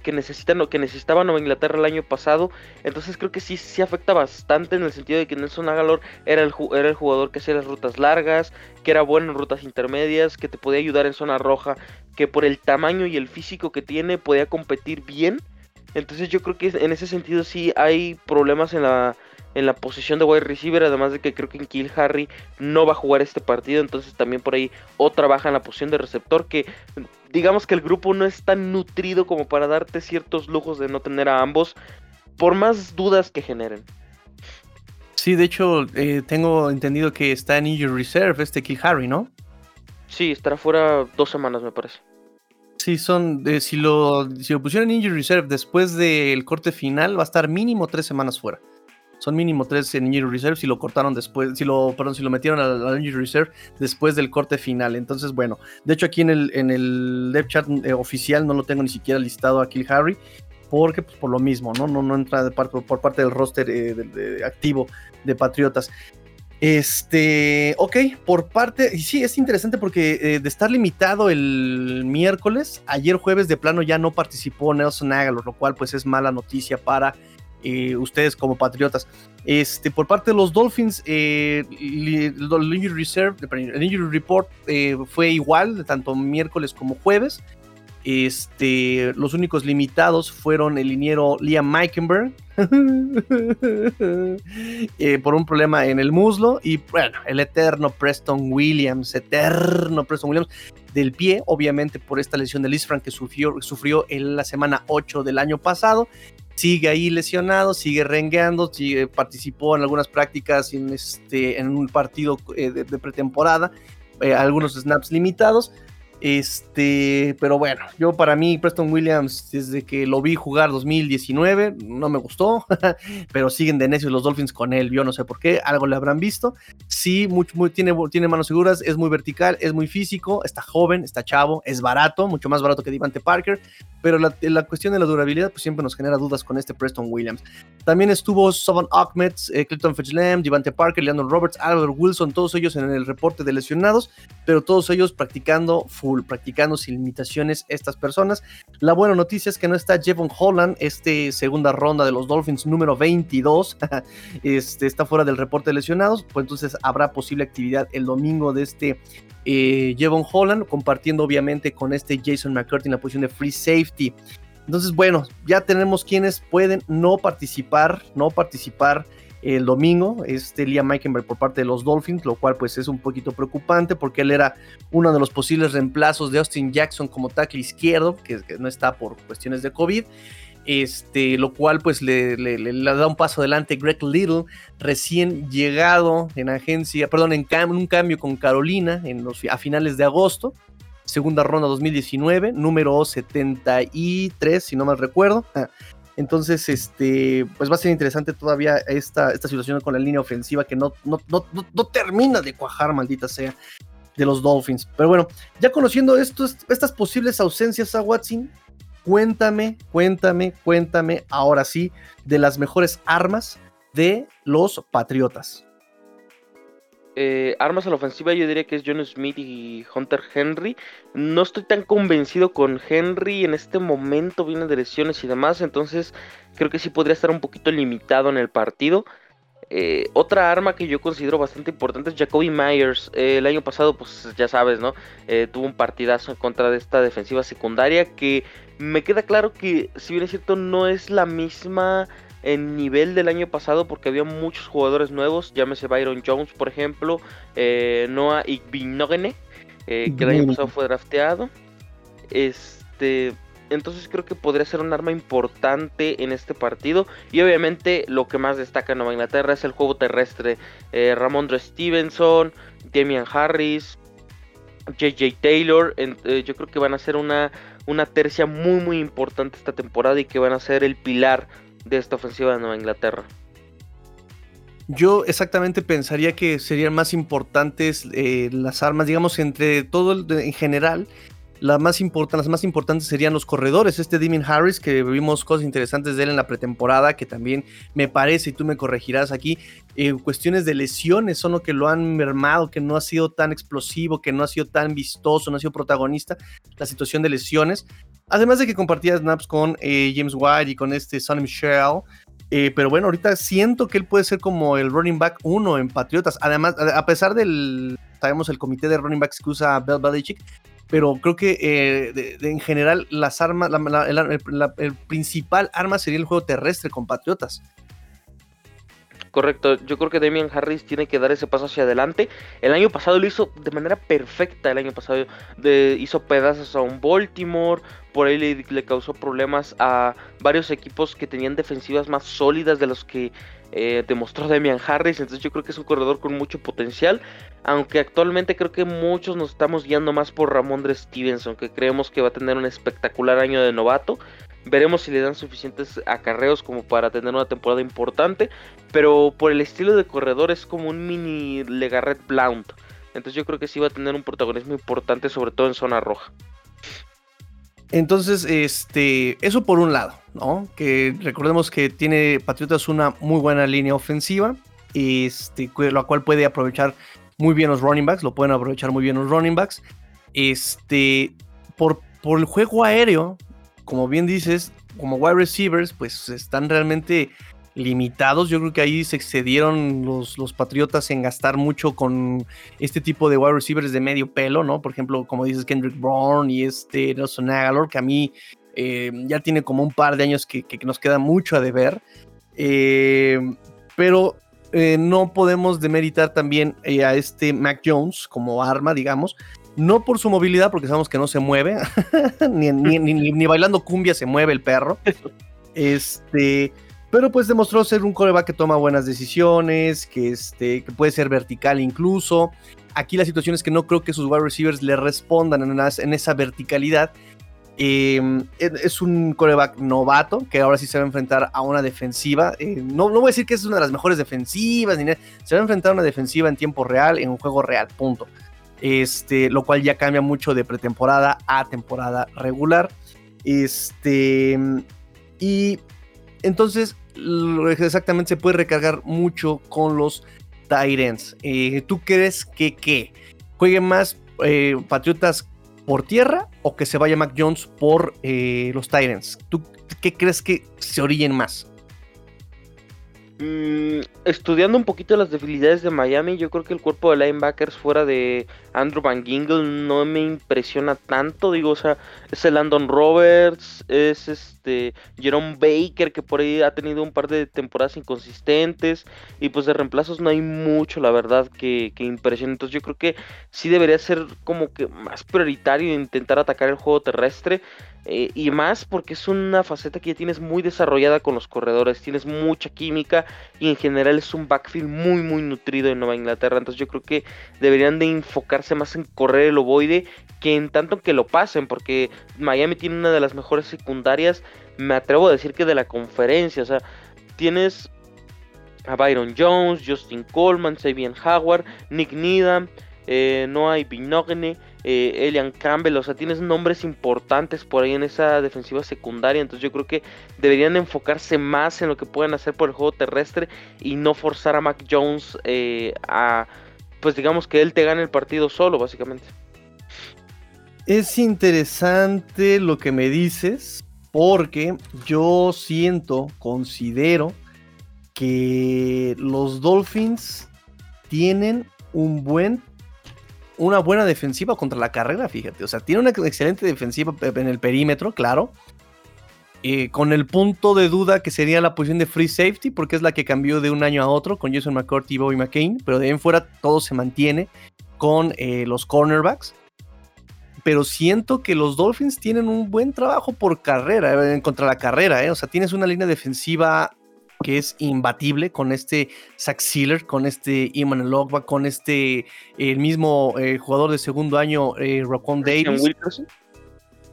que necesita, que necesitaba Nueva Inglaterra el año pasado. Entonces creo que sí, sí afecta bastante en el sentido de que Nelson Aguilar era el, era el jugador que hacía las rutas largas, que era bueno en rutas intermedias, que te podía ayudar en zona roja, que por el tamaño y el físico que tiene podía competir bien. Entonces yo creo que en ese sentido sí hay problemas en la en la posición de wide receiver, además de que creo que en Kill Harry no va a jugar este partido, entonces también por ahí otra baja en la posición de receptor que digamos que el grupo no es tan nutrido como para darte ciertos lujos de no tener a ambos, por más dudas que generen. Sí, de hecho, eh, tengo entendido que está en injury reserve este Kill Harry, ¿no? Sí, estará fuera dos semanas, me parece. Sí, son, eh, si, lo, si lo pusieron en injury reserve después del corte final, va a estar mínimo tres semanas fuera son mínimo tres en Injury Reserve si lo cortaron después, si lo, perdón, si lo metieron al, Injury Reserve después del corte final. Entonces, bueno, de hecho aquí en el, en el dev chat eh, oficial no lo tengo ni siquiera listado a Kill Harry, porque pues por lo mismo, ¿no? No, no entra por parte del roster eh, activo de Patriotas. Este, ok, por parte, sí, es interesante porque eh, de estar limitado el miércoles, ayer jueves de plano ya no participó Nelson Aguilar, lo cual pues es mala noticia para eh, ustedes como patriotas. Este, por parte de los Dolphins, eh, el, el injury report eh, fue igual, tanto miércoles como jueves. Este, los únicos limitados fueron el liniero Liam Meikenberg por un problema en el muslo y bueno, el eterno Preston Williams, eterno Preston Williams del pie, obviamente por esta lesión de Liz Frank que sufrió, sufrió en la semana 8 del año pasado. Sigue ahí lesionado, sigue rengueando, sigue, participó en algunas prácticas en, este, en un partido eh, de, pretemporada, eh, algunos snaps limitados este, pero bueno, yo para mí Preston Williams, desde que lo vi jugar 2019, no me gustó, pero siguen de necios los Dolphins con él, yo no sé por qué, algo le habrán visto. Sí, muy, tiene, tiene manos seguras, es muy vertical, es muy físico, está joven, está chavo, es barato, mucho más barato que Devante Parker, pero la, cuestión de la durabilidad pues siempre nos genera dudas con este Preston Williams. También estuvo Sovan Ahmed, eh, Clinton Fitchlam, Devante Parker, Leandro Roberts, Albert Wilson, todos ellos en el reporte de lesionados, pero todos ellos practicando practicando sin limitaciones estas personas. La buena noticia es que no está Jevon Holland, este segunda ronda de los Dolphins número 22, este, está fuera del reporte de lesionados, pues entonces habrá posible actividad el domingo de este eh, Jevon Holland, compartiendo obviamente con este Jason McCurdy en la posición de free safety. Entonces, bueno, ya tenemos quienes pueden no participar, no participar el domingo, este Liam Meikenberg por parte de los Dolphins, lo cual pues es un poquito preocupante porque él era uno de los posibles reemplazos de Austin Jackson como tackle izquierdo, que, no está por cuestiones de COVID. Este, lo cual pues le, da un paso adelante Greg Little, recién llegado en agencia, perdón, en, un cambio con Carolina en los, a finales de agosto, segunda ronda 2019, número 73, si no mal recuerdo. Entonces, este, pues va a ser interesante todavía esta, esta situación con la línea ofensiva que no, no, no, termina de cuajar, maldita sea, de los Dolphins. Pero bueno, ya conociendo estos, estas posibles ausencias a Watson, cuéntame, cuéntame, cuéntame ahora sí de las mejores armas de los Patriotas. Eh, armas a la ofensiva yo diría que es John Smith y Hunter Henry. No estoy tan convencido con Henry en este momento, viene de lesiones y demás, entonces creo que sí podría estar un poquito limitado en el partido. Eh, otra arma que yo considero bastante importante es Jacoby Myers. Eh, el año pasado, pues ya sabes, ¿no? tuvo un partidazo en contra de esta defensiva secundaria que me queda claro que, si bien es cierto, no es la misma en nivel del año pasado porque había muchos jugadores nuevos, llámese Byron Jones, por ejemplo, eh, Noah Igbinogene, eh, que el año pasado fue drafteado. Este, entonces creo que podría ser un arma importante en este partido. Y obviamente lo que más destaca en Nueva Inglaterra es el juego terrestre. Eh, Ramondre Stevenson, Damian Harris, JJ Taylor. Eh, yo creo que van a ser una, una tercia muy muy importante esta temporada y que van a ser el pilar de esta ofensiva de Nueva Inglaterra. Yo exactamente pensaría que serían más importantes eh, las armas, digamos, entre todo en general. Las más, las más importantes serían los corredores. Este Damien Harris, que vimos cosas interesantes de él en la pretemporada, que también me parece, y tú me corregirás aquí, eh, cuestiones de lesiones son lo que lo han mermado, que no ha sido tan explosivo, que no ha sido tan vistoso, no ha sido protagonista. La situación de lesiones. Además de que compartía snaps con eh, James White y con este Sonny Michel. Eh, pero bueno, ahorita siento que él puede ser como el running back uno en Patriotas. Además, a pesar del, sabemos, el comité de running backs que usa Bell Belichick, pero creo que eh, en general las armas, el, principal arma sería el juego terrestre con Patriotas. Correcto, yo creo que Damian Harris tiene que dar ese paso hacia adelante. El año pasado lo hizo de manera perfecta. El año pasado hizo pedazos a un Baltimore. Por ahí le, causó problemas a varios equipos que tenían defensivas más sólidas de los que eh, demostró Damian Harris. Entonces yo creo que es un corredor con mucho potencial. Aunque actualmente creo que muchos nos estamos guiando más por Ramondre Stevenson, que creemos que va a tener un espectacular año de novato. Veremos si le dan suficientes acarreos como para tener una temporada importante. Pero por el estilo de corredor es como un mini Legarret Blount. Entonces yo creo que sí va a tener un protagonismo importante, sobre todo en zona roja. Entonces, este, eso por un lado, ¿no? Que recordemos que tiene Patriotas una muy buena línea ofensiva, este, la cual puede aprovechar muy bien los running backs, lo pueden aprovechar muy bien los running backs. Este, por, por el juego aéreo, como bien dices, como wide receivers, pues están realmente limitados. Yo creo que ahí se excedieron los, los Patriotas en gastar mucho con este tipo de wide receivers de medio pelo, ¿no? Por ejemplo, como dices, Kendrick Bourne y este Nelson Aguilar, que a mí eh, ya tiene como un par de años que, nos queda mucho a deber. Eh, pero eh, no podemos demeritar también a este Mac Jones como arma, digamos. No por su movilidad, porque sabemos que no se mueve, ni, ni, ni, bailando cumbia se mueve el perro. Este, pero pues demostró ser un coreback que toma buenas decisiones, que, este, que puede ser vertical incluso. Aquí la situación es que no creo que sus wide receivers le respondan en, esa verticalidad. Em, es un coreback novato que ahora sí se va a enfrentar a una defensiva. Eh, no, no voy a decir que es una de las mejores defensivas, ni se va a enfrentar a una defensiva en tiempo real, en un juego real, punto. Este, lo cual ya cambia mucho de pretemporada a temporada regular. Este, y entonces exactamente se puede recargar mucho con los Tyrants. Eh, ¿Tú crees que qué? ¿Juegue más eh, Patriotas por tierra o que se vaya Mac Jones por eh, los Tyrants? ¿Tú qué crees que se orillen más? Mm, estudiando un poquito las debilidades de Miami, yo creo que el cuerpo de linebackers fuera de Andrew Van Gingle no me impresiona tanto. Digo, o sea, es el Landon Roberts, es este Jerome Baker, que por ahí ha tenido un par de temporadas inconsistentes. Y pues de reemplazos no hay mucho, la verdad, que, que impresione. Entonces yo creo que sí debería ser como que más prioritario intentar atacar el juego terrestre. Eh, y más porque es una faceta que ya tienes muy desarrollada con los corredores, tienes mucha química y en general es un backfield muy muy nutrido en Nueva Inglaterra, entonces yo creo que deberían de enfocarse más en correr el ovoide que en tanto que lo pasen, porque Miami tiene una de las mejores secundarias, me atrevo a decir que de la conferencia, o sea, tienes a Byron Jones, Justin Coleman, Sabian Howard, Nick Needham, eh, Noah Binogne, eh, Elian Campbell, o sea, tienes nombres importantes por ahí en esa defensiva secundaria, entonces yo creo que deberían enfocarse más en lo que pueden hacer por el juego terrestre y no forzar a Mac Jones eh, a, pues digamos que él te gane el partido solo, básicamente. Es interesante lo que me dices, porque yo siento, considero que los Dolphins tienen un buen una buena defensiva contra la carrera, fíjate. O sea, tiene una excelente defensiva en el perímetro, claro. Eh, con el punto de duda que sería la posición de free safety, porque es la que cambió de un año a otro con Jason McCourty y Bobby McCain, pero de ahí en fuera todo se mantiene con eh, los cornerbacks. Pero siento que los Dolphins tienen un buen trabajo por carrera, eh, contra la carrera, o sea, tienes una línea defensiva que es imbatible con este Zach Sealer, con este Iman Logba, con este el mismo eh, jugador de segundo año, eh, Davis.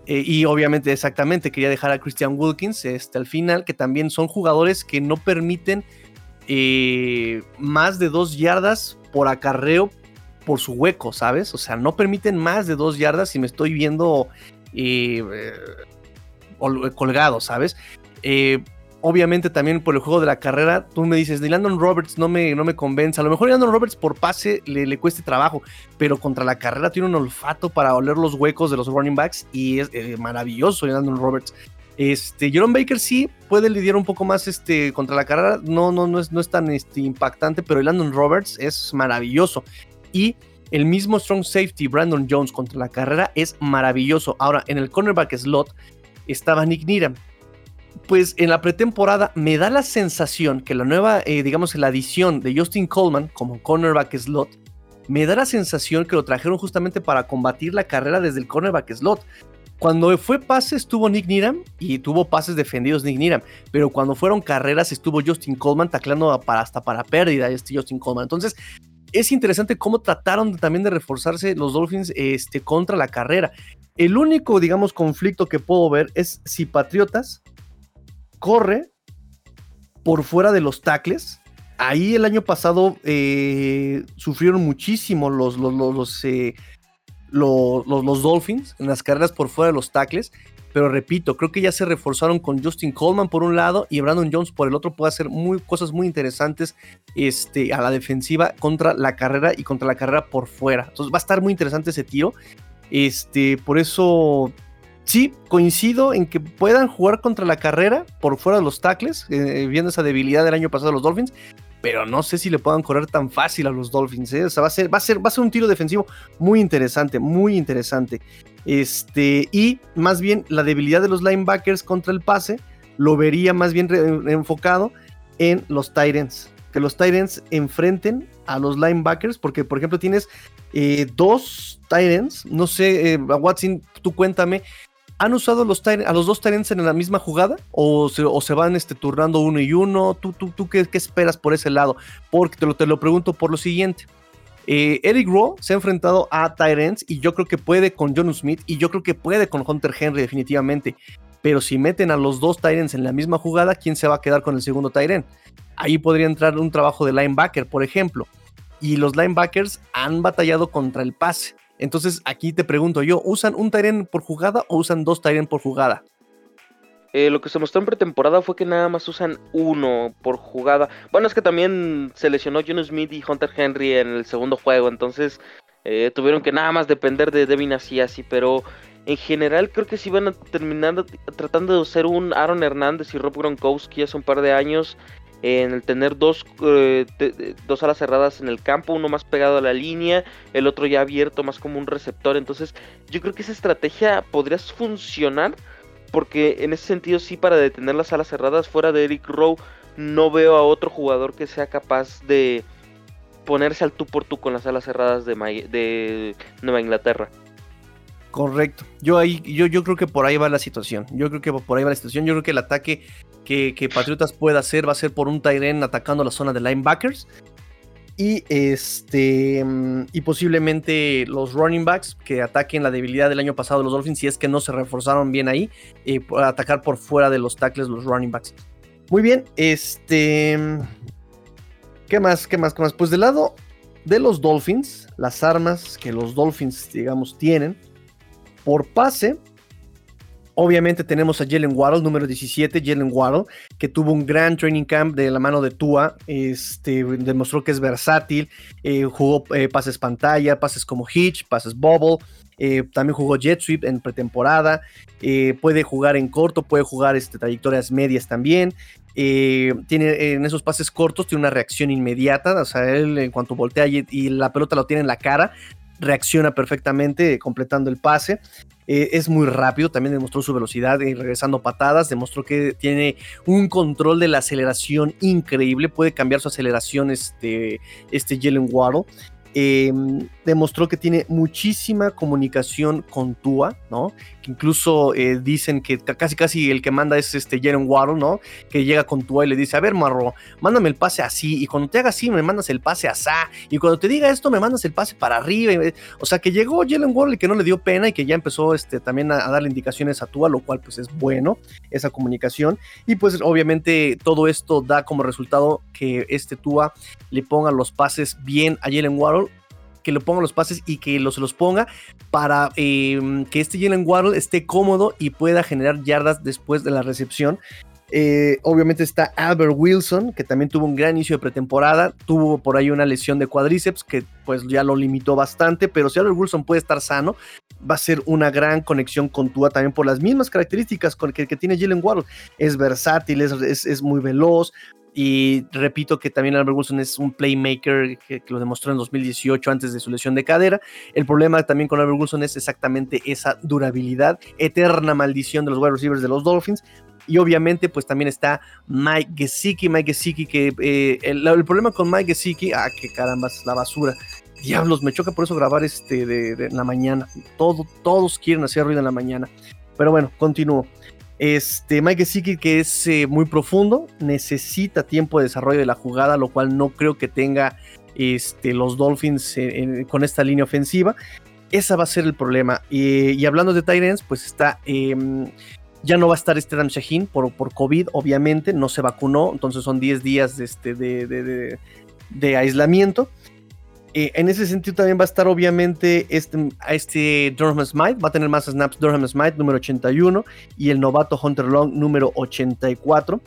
Eh, y obviamente, exactamente, quería dejar a Christian Wilkins este, al final, que también son jugadores que no permiten eh, más de dos yardas por acarreo por su hueco, ¿sabes? O sea, no permiten más de dos yardas si me estoy viendo colgado, ¿sabes? obviamente también por el juego de la carrera, tú me dices, ni Landon Roberts no me, no me convence. A lo mejor Landon Roberts por pase le, le, cueste trabajo, pero contra la carrera tiene un olfato para oler los huecos de los running backs y es eh, maravilloso Landon Roberts. Este, Jerome Baker sí puede lidiar un poco más este, contra la carrera, no, no, no, es, no es tan este, impactante, pero Landon Roberts es maravilloso. Y el mismo strong safety Brandon Jones contra la carrera es maravilloso. Ahora, en el cornerback slot estaba Nick Needham pues en la pretemporada me da la sensación que la nueva, eh, digamos, la adición de Justin Coleman como cornerback slot, me da la sensación que lo trajeron justamente para combatir la carrera desde el cornerback slot. Cuando fue pase estuvo Nick Needham y tuvo pases defendidos Nick Needham, pero cuando fueron carreras estuvo Justin Coleman taclando para, hasta para pérdida este Justin Coleman. Entonces es interesante cómo trataron también de reforzarse los Dolphins este, contra la carrera. El único, digamos, conflicto que puedo ver es si Patriotas corre por fuera de los tackles. Ahí el año pasado eh, sufrieron muchísimo los, los, los, eh, los, los, Dolphins en las carreras por fuera de los tackles. Pero repito, creo que ya se reforzaron con Justin Coleman por un lado y Brandon Jones por el otro. Puede hacer cosas muy interesantes este, a la defensiva contra la carrera y contra la carrera por fuera. Entonces va a estar muy interesante ese tiro. Este, por eso sí, coincido en que puedan jugar contra la carrera por fuera de los tackles, eh, viendo esa debilidad del año pasado de los Dolphins, pero no sé si le puedan correr tan fácil a los Dolphins. ¿eh? O sea, va a, ser, va, a ser, va a ser un tiro defensivo muy interesante, muy interesante. Este, y más bien la debilidad de los linebackers contra el pase lo vería más bien enfocado en los Titans. Que los Titans enfrenten a los linebackers, porque por ejemplo tienes eh, dos Titans, no sé, eh, Watson, tú cuéntame, ¿Han usado los a los dos Tyrants en la misma jugada? ¿O se, van este, turnando uno y uno? ¿Tú, tú, tú qué, esperas por ese lado? Porque te lo, te lo pregunto por lo siguiente. Eh, Eric Rowe se ha enfrentado a Tyrants y yo creo que puede con John Smith y yo creo que puede con Hunter Henry definitivamente. Pero si meten a los dos Tyrants en la misma jugada, ¿quién se va a quedar con el segundo Tyrant? Ahí podría entrar un trabajo de linebacker, por ejemplo. Y los linebackers han batallado contra el pase. Entonces aquí te pregunto yo, ¿usan un Tyren por jugada o usan dos Tyren por jugada? Eh, lo que se mostró en pretemporada fue que nada más usan uno por jugada. Bueno, es que también se lesionó John Smith y Hunter Henry en el segundo juego, entonces eh, tuvieron que nada más depender de Devin así, pero en general creo que sí van a tratando de usar un Aaron Hernández y Rob Gronkowski hace un par de años en el tener dos, eh, dos alas cerradas en el campo, uno más pegado a la línea, el otro ya abierto, más como un receptor. Entonces, yo creo que esa estrategia podría funcionar, porque en ese sentido, sí, para detener las alas cerradas, fuera de Eric Rowe, no veo a otro jugador que sea capaz de ponerse al tú por tú con las alas cerradas de, de Nueva Inglaterra. Correcto. Yo ahí, yo, yo creo que por ahí va la situación. Yo creo que por ahí va la situación. Yo creo que el ataque que, Patriotas pueda hacer va a ser por un Tyren atacando la zona de linebackers. Y este. Y posiblemente los running backs que ataquen la debilidad del año pasado de los Dolphins, si es que no se reforzaron bien ahí, eh, atacar por fuera de los tackles los running backs. Muy bien, este. ¿Qué más? ¿Qué más? ¿Qué más? Pues del lado de los Dolphins, las armas que los Dolphins, digamos, tienen por pase, Obviamente tenemos a Jalen Waddle, número 17, Jalen Waddle, que tuvo un gran training camp de la mano de Tua, este, demostró que es versátil, eh, jugó eh, pases pantalla, pases como Hitch, pases Bubble, eh, también jugó Jet Sweep en pretemporada, puede jugar en corto, puede jugar este, trayectorias medias también, tiene en esos pases cortos tiene una reacción inmediata, o sea, él en cuanto voltea y, la pelota lo tiene en la cara, reacciona perfectamente completando el pase. Eh, es muy rápido, también demostró su velocidad y regresando patadas, demostró que tiene un control de la aceleración increíble, puede cambiar su aceleración este, este Jalen Waddle. Em, demostró que tiene muchísima comunicación con Tua, ¿no? Incluso eh, dicen que casi casi el que manda es este Jaren Waddle, ¿no? Que llega con Tua y le dice, a ver, Marro, mándame el pase así, y cuando te haga así me mandas el pase asá, y cuando te diga esto me mandas el pase para arriba. O sea, que llegó Jalen Waddle y que no le dio pena y que ya empezó este, también a, darle indicaciones a Tua, lo cual pues es bueno, esa comunicación. Y pues obviamente todo esto da como resultado que este Tua le ponga los pases bien a Jalen Waddle que le ponga los pases y que los, los ponga para em, que este Jalen Waddle esté cómodo y pueda generar yardas después de la recepción. Eh, obviamente está Albert Wilson, que también tuvo un gran inicio de pretemporada. Tuvo por ahí una lesión de cuádriceps que pues ya lo limitó bastante. Pero si Albert Wilson puede estar sano, va a ser una gran conexión con Tua también por las mismas características con que, que tiene Jalen Waddle. Es versátil, es, es, muy veloz, y repito que también Albert Wilson es un playmaker que, lo demostró en 2018 antes de su lesión de cadera. El problema también con Albert Wilson es exactamente esa durabilidad, eterna maldición de los wide receivers de los Dolphins. Y obviamente, pues también está Mike Gesicki. Mike Gesicki, que eh, el, problema con Mike Gesicki, ah, que caramba, es la basura. Diablos, me choca por eso grabar este de, la mañana. Todo, todos quieren hacer ruido en la mañana. Pero bueno, continúo. Este, Mike Gesicki, que es eh, muy profundo, necesita tiempo de desarrollo de la jugada, lo cual no creo que tenga este, los Dolphins con esta línea ofensiva. Esa va a ser el problema. y hablando de Tyrants, pues está. Em, ya no va a estar este Dan Shaheen por, por COVID, obviamente, no se vacunó, entonces son 10 días de, este, de, de aislamiento. Eh, en ese sentido también va a estar obviamente este, este Durham Smite, va a tener más snaps Durham Smite número 81 y el novato Hunter Long número 84.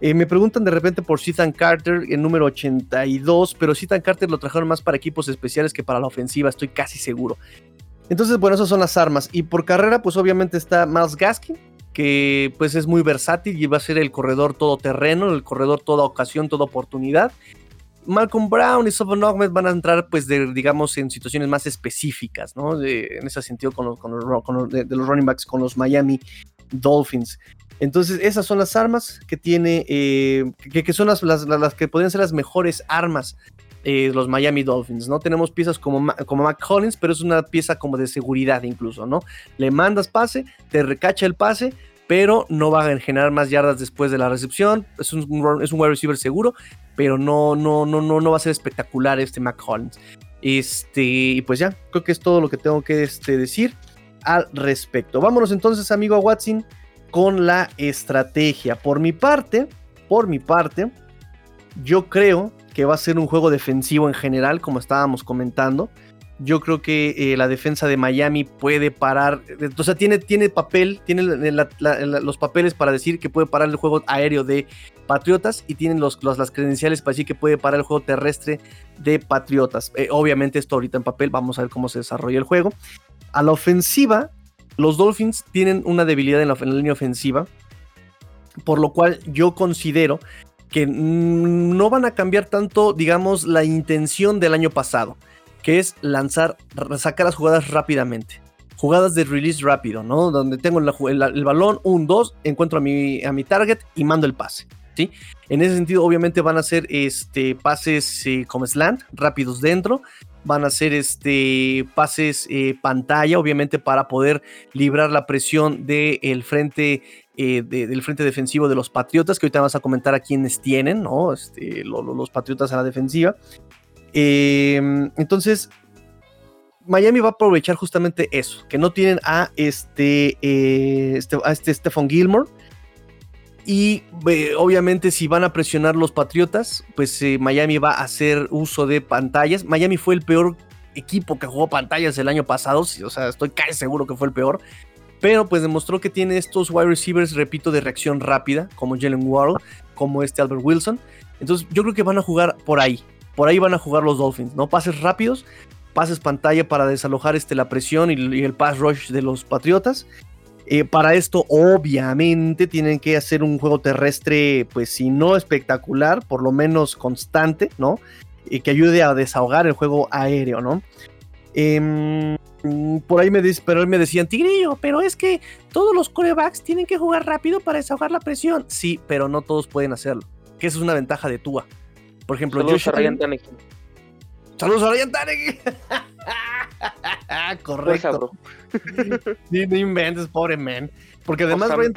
Eh, me preguntan de repente por Ethan Carter el número 82, pero Ethan Carter lo trajeron más para equipos especiales que para la ofensiva, estoy casi seguro. Entonces, bueno, esas son las armas. Y por carrera, pues obviamente está Miles Gaskin, que pues es muy versátil y va a ser el corredor todoterreno, el corredor toda ocasión, toda oportunidad. Malcolm Brown y Sofon Ahmed van a entrar, pues, de, digamos, en situaciones más específicas, ¿no? en ese sentido, con los, de, los running backs, con los Miami Dolphins. Entonces, esas son las armas que tiene, eh, que, son las, que podrían ser las mejores armas eh, los Miami Dolphins, ¿no? Tenemos piezas como, como Mac Collins, pero es una pieza como de seguridad incluso, ¿no? Le mandas pase, te recacha el pase, pero no va a generar más yardas después de la recepción. Es un, es un wide receiver seguro, pero no, no, no, no, no va a ser espectacular este Mac Collins. Este, y pues ya, creo que es todo lo que tengo que este, decir al respecto. Vámonos entonces, amigo Watson, con la estrategia. Por mi parte, por mi parte, yo creo que va a ser un juego defensivo en general, como estábamos comentando. Yo creo que eh, la defensa de Miami puede parar, o sea, tiene, tiene papel, tiene los papeles para decir que puede parar el juego aéreo de Patriotas y tienen los, las credenciales para decir que puede parar el juego terrestre de Patriotas. Eh, obviamente esto ahorita en papel, vamos a ver cómo se desarrolla el juego. A la ofensiva, los Dolphins tienen una debilidad en la línea ofensiva, por lo cual yo considero que no van a cambiar tanto, digamos, la intención del año pasado, que es lanzar, sacar las jugadas rápidamente. Jugadas de release rápido, ¿no? Donde tengo el, balón, un, dos, encuentro a mi, a mi target y mando el pase. ¿Sí? En ese sentido, obviamente van a ser este, pases eh, como slant, rápidos dentro, van a ser este, pases eh, pantalla, obviamente para poder librar la presión del frente eh, del frente defensivo de los Patriotas, que ahorita vas a comentar a quienes tienen, ¿no? Este, los Patriotas a la defensiva. Em, entonces, Miami va a aprovechar justamente eso, que no tienen a este, eh, este este Gilmore. Y obviamente si van a presionar los Patriotas, pues eh, Miami va a hacer uso de pantallas. Miami fue el peor equipo que jugó pantallas el año pasado, o sea, estoy casi seguro que fue el peor pero pues demostró que tiene estos wide receivers, repito, de reacción rápida, como Jalen Ward, como este Albert Wilson. Entonces yo creo que van a jugar por ahí, por ahí van a jugar los Dolphins, ¿no? Pases rápidos, pases pantalla para desalojar este, la presión y, el pass rush de los Patriotas. Eh, para esto, obviamente, tienen que hacer un juego terrestre, pues si no espectacular, por lo menos constante, ¿no? Y que ayude a desahogar el juego aéreo, ¿no? Mm, por ahí me, pero me decían, Tigrillo, pero es que todos los corebacks tienen que jugar rápido para desahogar la presión. Sí, pero no todos pueden hacerlo. Que esa es una ventaja de Tua. Por ejemplo, Saludos a Ryan Saludos a Ryan Correcto. sí, no inventes, pobre man. Porque además Ryan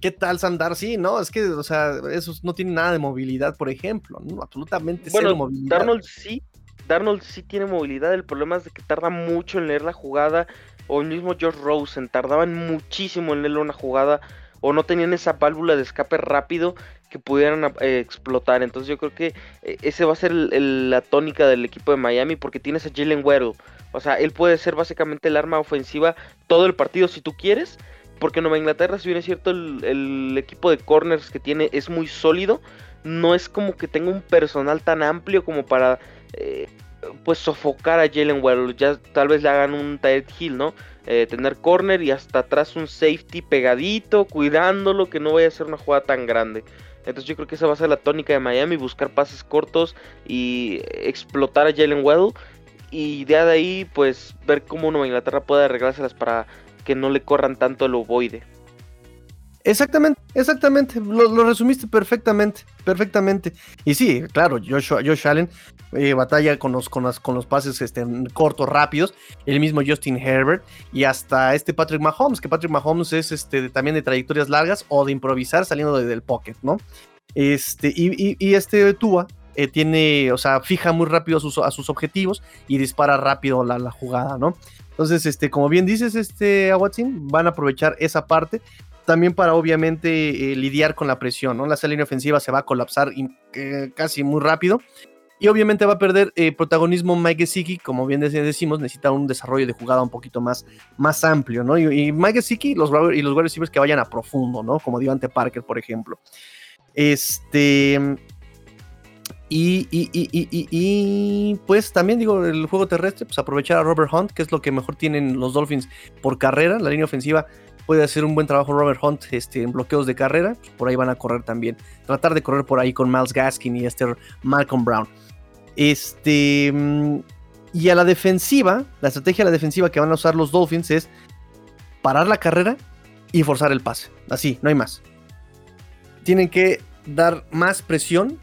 ¿Qué tal Sandar? Sí, no, es que, o sea, esos no tienen nada de movilidad, por ejemplo, ¿no? absolutamente bueno, movilidad. Darnold sí, Darnold sí tiene movilidad, el problema es de que tarda mucho en leer la jugada, o el mismo George Rosen, tardaban muchísimo en leer una jugada, o no tenían esa válvula de escape rápido que pudieran eh, explotar. Entonces yo creo que eh, ese va a ser la tónica del equipo de Miami, porque tienes a Jalen Waddle. O sea, él puede ser básicamente el arma ofensiva todo el partido si tú quieres. Porque Nueva Inglaterra, si bien es cierto, el equipo de corners que tiene es muy sólido. No es como que tenga un personal tan amplio como para eh, pues sofocar a Jalen Waddle. Ya tal vez le hagan un tight hill, ¿no? Eh, tener corner y hasta atrás un safety pegadito, cuidándolo, que no vaya a ser una jugada tan grande. Entonces yo creo que esa va a ser la tónica de Miami, buscar pases cortos y explotar a Jalen Waddle. Y de ahí, pues, ver cómo Nueva Inglaterra puede arreglárselas para que no le corran tanto el ovoide. Exactamente, exactamente, lo, resumiste perfectamente, perfectamente. Y sí, claro, Josh, Josh Allen eh, batalla con los, con, con los pases este, cortos, rápidos, el mismo Justin Herbert y hasta este Patrick Mahomes, que Patrick Mahomes es este, también de trayectorias largas o de improvisar saliendo del pocket, ¿no? Este, y, este Tua eh, tiene, o sea, fija muy rápido a sus, a sus objetivos y dispara rápido la, la, jugada, ¿no? Entonces, este, como bien dices, este, Watson, van a aprovechar esa parte también para obviamente eh, lidiar con la presión, ¿no? La línea ofensiva se va a colapsar eh, casi muy rápido. Y obviamente va a perder eh, protagonismo Mike Gesicki, como bien decimos, necesita un desarrollo de jugada un poquito más, más amplio, ¿no? Y, Mike Gesicki los, y los wide receivers que vayan a profundo, ¿no? Como Devante Parker, por ejemplo. Este. Y, y, y, y, pues también digo, el juego terrestre, pues aprovechar a Robert Hunt, que es lo que mejor tienen los Dolphins por carrera. La línea ofensiva puede hacer un buen trabajo Robert Hunt este, en bloqueos de carrera, pues por ahí van a correr también. Tratar de correr por ahí con Miles Gaskin y este Malcolm Brown. Este. Mm, y a la defensiva, la estrategia de la defensiva que van a usar los Dolphins es parar la carrera y forzar el pase. Así, no hay más. Tienen que dar más presión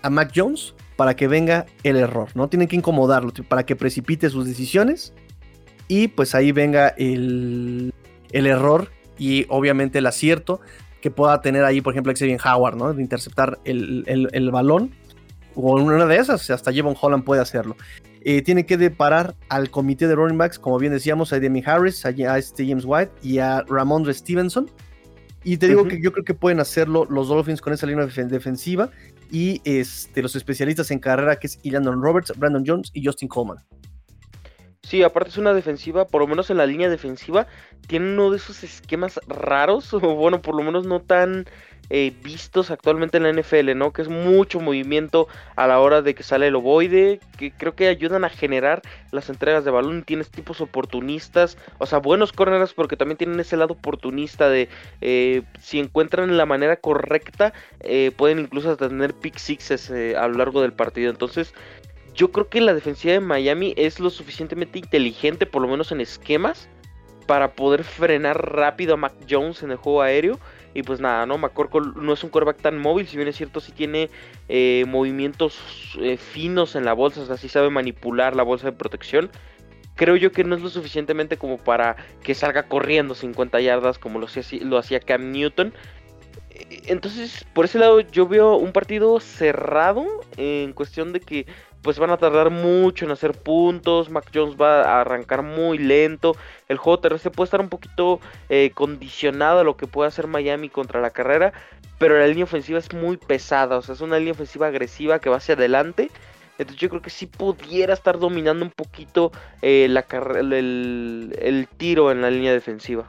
a Mac Jones para que venga el error, ¿no? Tienen que incomodarlo para que precipite sus decisiones y pues ahí venga el, el error y obviamente el acierto que pueda tener ahí, por ejemplo, Xavier Howard, ¿no? De interceptar el, el, balón. O una de esas, hasta Jevon Holland puede hacerlo. Eh, tiene que deparar al comité de running backs, como bien decíamos, a Demi Harris, a, este James White y a Ramondre Stevenson. Y te digo que yo creo que pueden hacerlo los Dolphins con esa línea defensiva y este, los especialistas en carrera que es Ilandon Roberts, Brandon Jones y Justin Coleman. Sí, aparte es una defensiva, por lo menos en la línea defensiva, tiene uno de esos esquemas raros, o bueno, por lo menos no tan eh, vistos actualmente en la NFL, ¿no? Que es mucho movimiento a la hora de que sale el ovoide, que creo que ayudan a generar las entregas de balón. Tienes tipos oportunistas, o sea, buenos corners porque también tienen ese lado oportunista de eh, si encuentran la manera correcta, eh, pueden incluso tener pick sixes a lo largo del partido. Entonces, yo creo que la defensiva de Miami es lo suficientemente inteligente, por lo menos en esquemas, para poder frenar rápido a Mac Jones en el juego aéreo. Y pues nada, ¿no? McCorkle no es un quarterback tan móvil, si bien es cierto, sí tiene eh, movimientos eh, finos en la bolsa, o sea, sí sabe manipular la bolsa de protección. Creo yo que no es lo suficientemente como para que salga corriendo 50 yardas como lo lo hacía Cam Newton. Entonces, por ese lado, yo veo un partido cerrado en cuestión de que pues van a tardar mucho en hacer puntos. Mac Jones va a arrancar muy lento. El juego terrestre puede estar un poquito eh, condicionado a lo que puede hacer Miami contra la carrera. Pero la línea ofensiva es muy pesada. O sea, es una línea ofensiva agresiva que va hacia adelante. Entonces yo creo que sí pudiera estar dominando un poquito eh, la el, tiro en la línea defensiva.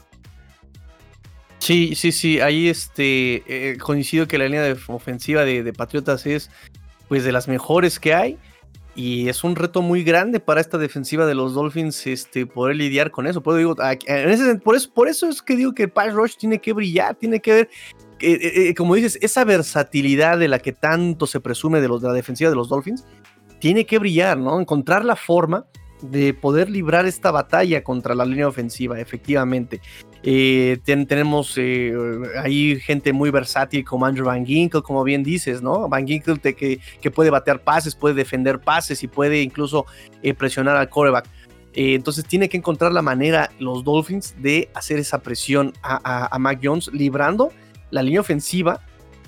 Sí, sí, sí. Ahí este eh, coincido que la línea ofensiva de, de Patriotas es pues de las mejores que hay. Y es un reto muy grande para esta defensiva de los Dolphins este, poder lidiar con eso. Por, digo, por eso es que digo que el Pass Rush tiene que brillar, tiene que ver, eh, eh, eh, como dices, esa versatilidad de la que tanto se presume de, los, de la defensiva de los Dolphins, tiene que brillar, ¿no? Encontrar la forma de poder librar esta batalla contra la línea ofensiva, efectivamente. Eh, tenemos eh, ahí gente muy versátil como Andrew Van Ginkle, como bien dices, ¿no? Van Ginkle que, que, puede batear pases, puede defender pases y puede incluso eh, presionar al coreback. entonces tiene que encontrar la manera los Dolphins de hacer esa presión a, a Mac Jones, librando la línea ofensiva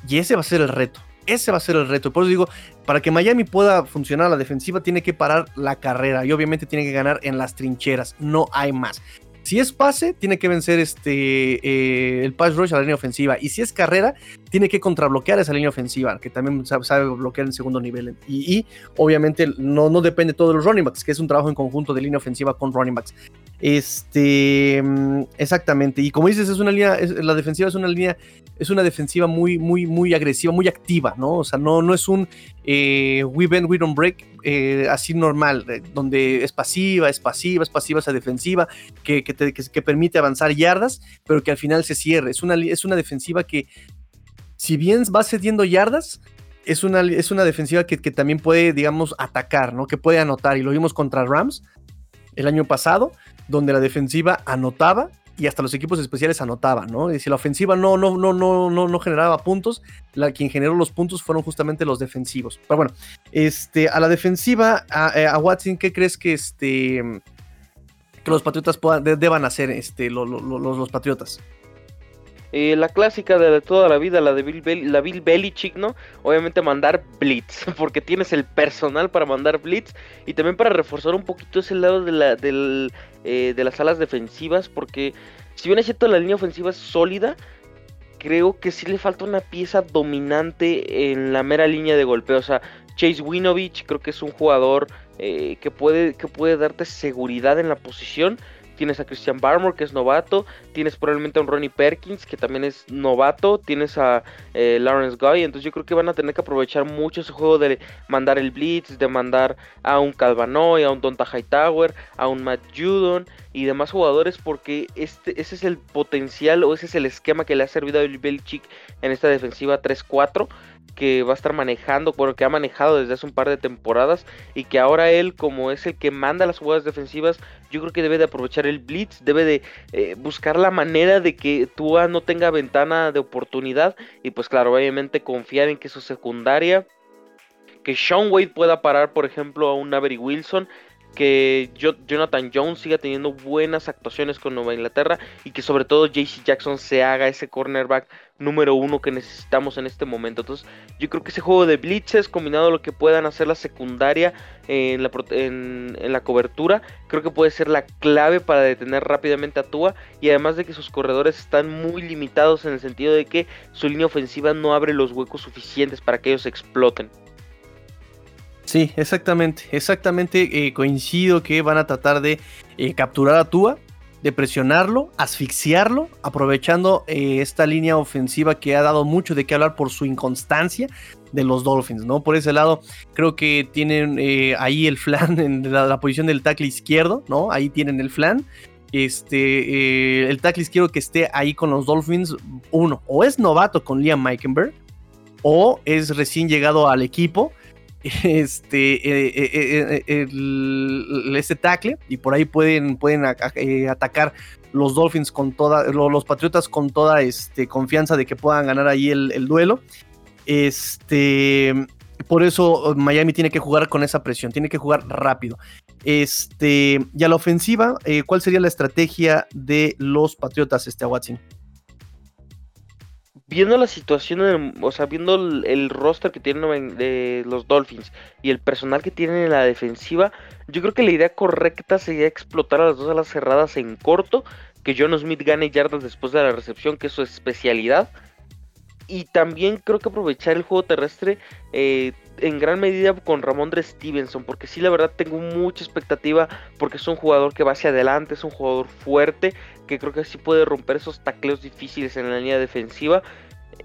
y ese va a ser el reto. Ese va a ser el reto. Por eso digo, para que Miami pueda funcionar la defensiva, tiene que parar la carrera y obviamente tiene que ganar en las trincheras. No hay más. Si es pase, tiene que vencer este, eh, el pass rush a la línea ofensiva. Y si es carrera, tiene que contrabloquear esa línea ofensiva, que también sabe, bloquear en segundo nivel. Y, obviamente no, no depende todo de los running backs, que es un trabajo en conjunto de línea ofensiva con running backs. Este, mm, exactamente. Y como dices, es una línea, la defensiva es una línea, es una defensiva muy, muy, muy agresiva, muy activa, ¿no? O sea, no, no es un eh, we we don't break, eh, así normal, eh, donde es pasiva, es pasiva, es pasiva esa defensiva, que, que, permite avanzar yardas, pero que al final se cierre. Es una, es una defensiva que, si bien va cediendo yardas, es una, es una defensiva que, que, también puede, digamos, atacar, ¿no? Que puede anotar. Y lo vimos contra Rams el año pasado, donde la defensiva anotaba y hasta los equipos especiales anotaban, ¿no? Y si la ofensiva no, no, no, no, no, no generaba puntos, la, quien generó los puntos fueron justamente los defensivos. Pero bueno, este, a la defensiva, a, eh, Watson, ¿qué crees que este que los Patriotas deban hacer este, los Patriotas? Eh, la clásica de toda la vida, la de Bill, la Bill Belichick, ¿no? Obviamente mandar blitz, porque tienes el personal para mandar blitz y también para reforzar un poquito ese lado de, la, eh, de las alas defensivas, porque si bien es cierto la línea ofensiva es sólida, creo que sí le falta una pieza dominante en la mera línea de golpeo. O sea, Chase Winovich creo que es un jugador eh, que, puede, que puede darte seguridad en la posición tienes a Christian Barmore, que es novato, tienes probablemente a un Ronnie Perkins, que también es novato, tienes a eh, Lawrence Guy, entonces yo creo que van a tener que aprovechar mucho ese juego de mandar el blitz, de mandar a un Calvanoy, a un Donta Hightower, a un Matt Judon y demás jugadores, porque este, ese es el potencial o ese es el esquema que le ha servido a Bill Belichick en esta defensiva 3-4 que va a estar manejando, bueno, que ha manejado desde hace un par de temporadas y que ahora él, como es el que manda las jugadas defensivas, yo creo que debe de aprovechar el blitz, debe de eh, buscar la manera de que Tua no tenga ventana de oportunidad y pues claro, obviamente confiar en que su secundaria, que Sean Wade pueda parar, por ejemplo, a un Avery Wilson que Jonathan Jones siga teniendo buenas actuaciones con Nueva Inglaterra y que sobre todo JC Jackson se haga ese cornerback número uno que necesitamos en este momento. Entonces yo creo que ese juego de blitzes combinado a lo que puedan hacer la secundaria en la, en, la cobertura, creo que puede ser la clave para detener rápidamente a Tua y además de que sus corredores están muy limitados en el sentido de que su línea ofensiva no abre los huecos suficientes para que ellos exploten. Sí, exactamente, exactamente. Eh, coincido que van a tratar de eh, capturar a Tua, de presionarlo, asfixiarlo, aprovechando eh, esta línea ofensiva que ha dado mucho de qué hablar por su inconstancia de los Dolphins, ¿no? Por ese lado, creo que tienen ahí el flan en la, posición del tackle izquierdo, ¿no? Ahí tienen el flan. Este, el tackle izquierdo que esté ahí con los Dolphins, uno, o es novato con Liam Meikenberg, o es recién llegado al equipo este, eh, eh, eh, este tackle y por ahí pueden, pueden atacar los Dolphins con toda, los Patriotas con toda este, confianza de que puedan ganar ahí el, duelo. Este, por eso Miami tiene que jugar con esa presión, tiene que jugar rápido. Este, y a la ofensiva, ¿cuál sería la estrategia de los Patriotas, este, Watson? Viendo la situación, o sea, viendo el, roster que tienen de los Dolphins y el personal que tienen en la defensiva, yo creo que la idea correcta sería explotar a las dos alas cerradas en corto, que John Smith gane yardas después de la recepción, que es su especialidad. Y también creo que aprovechar el juego terrestre eh, en gran medida con Ramondre Stevenson, porque sí, la verdad tengo mucha expectativa, porque es un jugador que va hacia adelante, es un jugador fuerte, que creo que sí puede romper esos tacleos difíciles en la línea defensiva.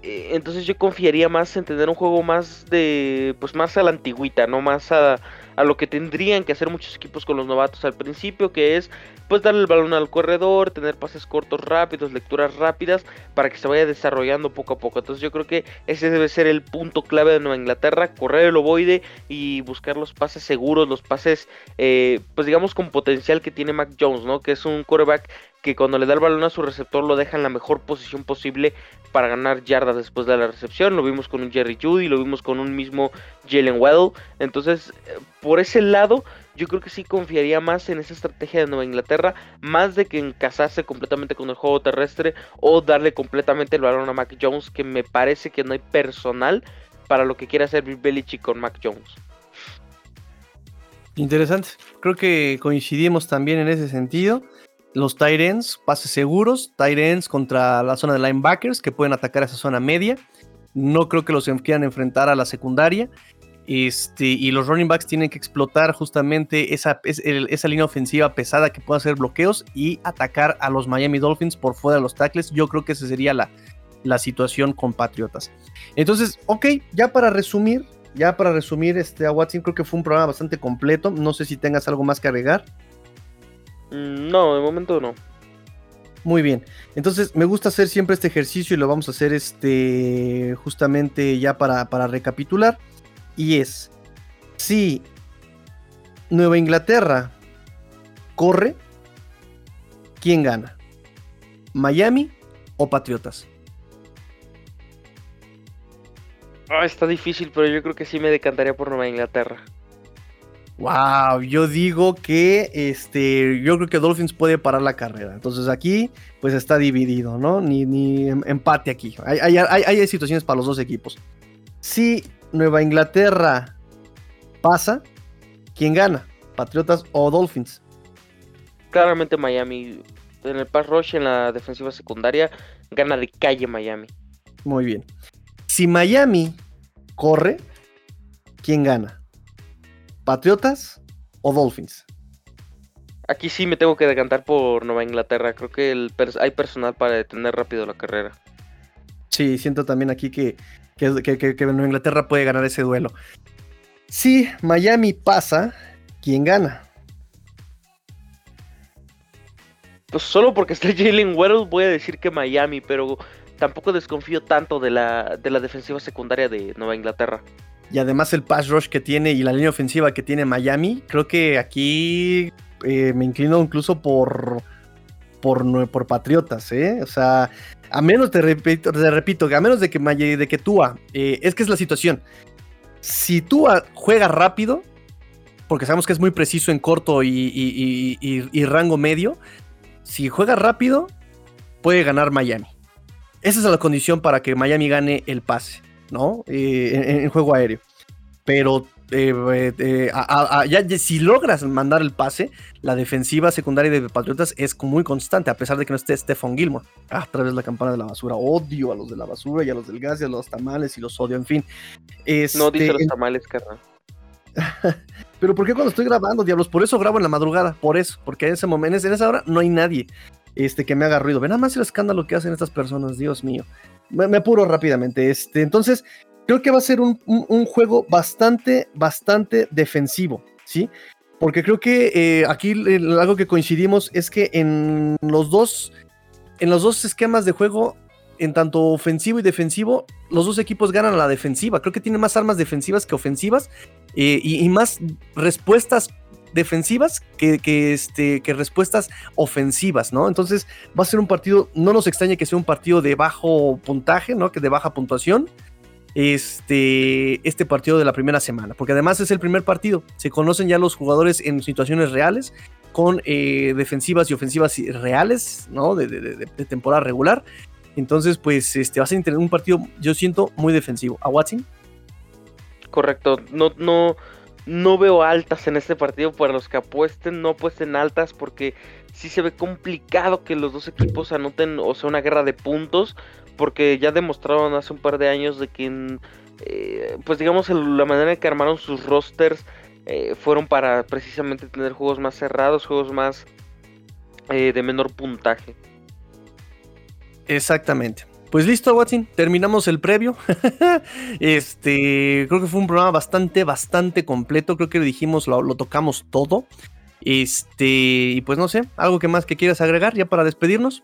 Eh, entonces yo confiaría más en tener un juego más de, pues más a la antigüita, no más a, a lo que tendrían que hacer muchos equipos con los novatos al principio, que es pues darle el balón al corredor, tener pases cortos rápidos, lecturas rápidas, para que se vaya desarrollando poco a poco. Entonces yo creo que ese debe ser el punto clave de Nueva Inglaterra, correr el ovoide y buscar los pases seguros, los pases, eh, pues digamos con potencial que tiene Mac Jones, ¿no? Que es un quarterback que cuando le da el balón a su receptor lo deja en la mejor posición posible para ganar yardas después de la recepción. Lo vimos con un Jerry Judy, lo vimos con un mismo Jalen Weddle. Entonces, eh, por ese lado, yo creo que sí confiaría más en esa estrategia de Nueva Inglaterra, más de que en casarse completamente con el juego terrestre o darle completamente el balón a Mac Jones, que me parece que no hay personal para lo que quiera hacer Bill Belichick con Mac Jones. Interesante. Creo que coincidimos también en ese sentido. Los Tyrants, pases seguros, Tyrants contra la zona de linebackers que pueden atacar esa zona media. No creo que los quieran enfrentar a la secundaria. Este, y los running backs tienen que explotar justamente esa, esa línea ofensiva pesada que pueda hacer bloqueos y atacar a los Miami Dolphins por fuera de los tackles. Yo creo que esa sería la, la situación con Patriotas. Entonces, ok, ya para resumir, ya para resumir, este, a Watson creo que fue un programa bastante completo. No sé si tengas algo más que agregar. Mm, no, de momento no. Muy bien. Entonces, me gusta hacer siempre este ejercicio y lo vamos a hacer este justamente ya para, para recapitular. Y es, si Nueva Inglaterra corre, ¿quién gana? ¿Miami o Patriotas? Ah, está difícil, pero yo creo que sí me decantaría por Nueva Inglaterra. Wow, yo digo que este, yo creo que Dolphins puede parar la carrera. Entonces aquí, pues está dividido, ¿no? Ni, ni em, empate aquí. Hay, hay, situaciones para los dos equipos. Si Nueva Inglaterra pasa, ¿quién gana? ¿Patriotas o Dolphins? Claramente Miami. En el pass rush, en la defensiva secundaria, gana de calle Miami. Muy bien. Si Miami corre, ¿quién gana? ¿Patriotas o Dolphins? aquí sí me tengo que decantar por Nueva Inglaterra. Creo que el hay personal para detener rápido la carrera. Sí, siento también aquí que, que, Nueva Inglaterra puede ganar ese duelo. Si Miami pasa, ¿quién gana? Pues solo porque está Jalen Waddle voy a decir que Miami, pero tampoco desconfío tanto de la, de la defensiva secundaria de Nueva Inglaterra. Y además el pass rush que tiene y la línea ofensiva que tiene Miami, creo que aquí eh, me inclino incluso por, por, por Patriotas, ¿eh? O sea, a menos, te repito, te repito a menos de que, de que Tua, eh, es que es la situación. Si Tua juega rápido, porque sabemos que es muy preciso en corto y, rango medio, si juega rápido, puede ganar Miami. Esa es la condición para que Miami gane el pase, ¿no? Eh, en, juego aéreo. Pero eh, eh, si logras mandar el pase, la defensiva secundaria de Patriotas es muy constante, a pesar de que no esté Stephon Gilmore. Ah, otra vez la campana de la basura. Odio a los de la basura y a los del gas y a los tamales y los odio, en fin. no dice los tamales, carnal. Pero ¿por qué cuando estoy grabando, diablos? Por eso grabo en la madrugada, por eso, porque en ese momento, en esa hora no hay nadie este, que me haga ruido. Ve nada más el escándalo que hacen estas personas, Dios mío. Me, apuro rápidamente. Este, entonces, creo que va a ser un, juego bastante, bastante defensivo, ¿sí? Porque creo que eh, aquí algo que coincidimos es que en los dos, en los dos esquemas de juego, en tanto ofensivo y defensivo, los dos equipos ganan a la defensiva. Creo que tiene más armas defensivas que ofensivas eh, y, más respuestas defensivas que, este, que respuestas ofensivas, ¿no? Entonces va a ser un partido, no nos extraña que sea un partido de bajo puntaje, ¿no? Que de baja puntuación este, este partido de la primera semana, porque además es el primer partido, se conocen ya los jugadores en situaciones reales, con eh, defensivas y ofensivas reales, ¿no? De, temporada regular. Entonces, pues, este, va a ser un partido, yo siento, muy defensivo. ¿A Watson? Correcto, no, no, no veo altas en este partido para los que apuesten, no apuesten altas porque sí se ve complicado que los dos equipos anoten, o sea, una guerra de puntos porque ya demostraron hace un par de años de que, eh, pues digamos, la manera en que armaron sus rosters eh, fueron para precisamente tener juegos más cerrados, juegos más eh, de menor puntaje. Exactamente. Pues listo, Watson, terminamos el previo. este, creo que fue un programa bastante, bastante completo. Creo que lo dijimos, lo, lo tocamos todo. Este, y pues no sé, algo que más que quieras agregar ya para despedirnos.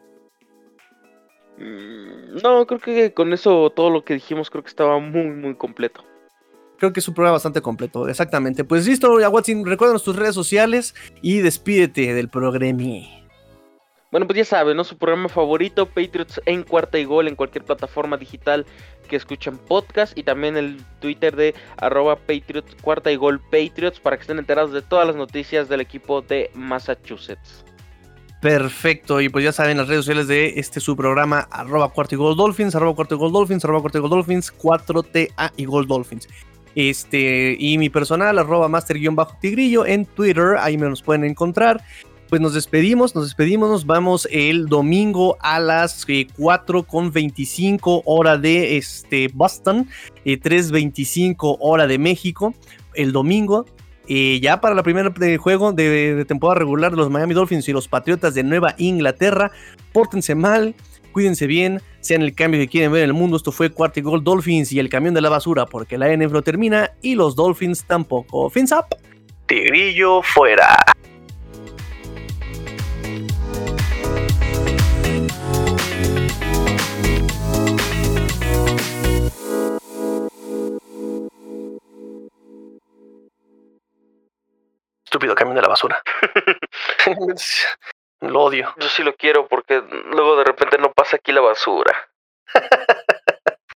Mm, no, creo que con eso todo lo que dijimos creo que estaba muy, muy completo. Creo que es un programa bastante completo, exactamente. Pues listo, ya Watson, recuérdanos tus redes sociales y despídete del programa. Bueno, pues ya saben, ¿no? Su programa favorito, Patriots en cuarta y gol, en cualquier plataforma digital que escuchen podcast y también el Twitter de arroba Patriots, cuarta y gol Patriots para que estén enterados de todas las noticias del equipo de Massachusetts. Perfecto, y pues ya saben las redes sociales de este su programa, arroba cuarto y gol dolphins, arroba cuarto y gol dolphins, arroba cuarto y gol dolphins, 4TA y gol dolphins. Este, y mi personal, arroba master-tigrillo en Twitter, ahí me nos pueden encontrar. Pues nos despedimos, nos despedimos, nos vamos el domingo a las 4 eh, con 25 hora de este, Boston, eh, 3.25 hora de México, el domingo y ya para la primera juego de, temporada regular de los Miami Dolphins y los Patriotas de Nueva Inglaterra, pórtense mal, cuídense bien, sean el cambio que quieren ver en el mundo. Esto fue Cuarto Gold Dolphins y el camión de la basura, porque la NFL termina y los Dolphins tampoco. Fins up, Tigrillo fuera. Estúpido camión de la basura. lo odio. Yo sí lo quiero porque luego de repente no pasa aquí la basura.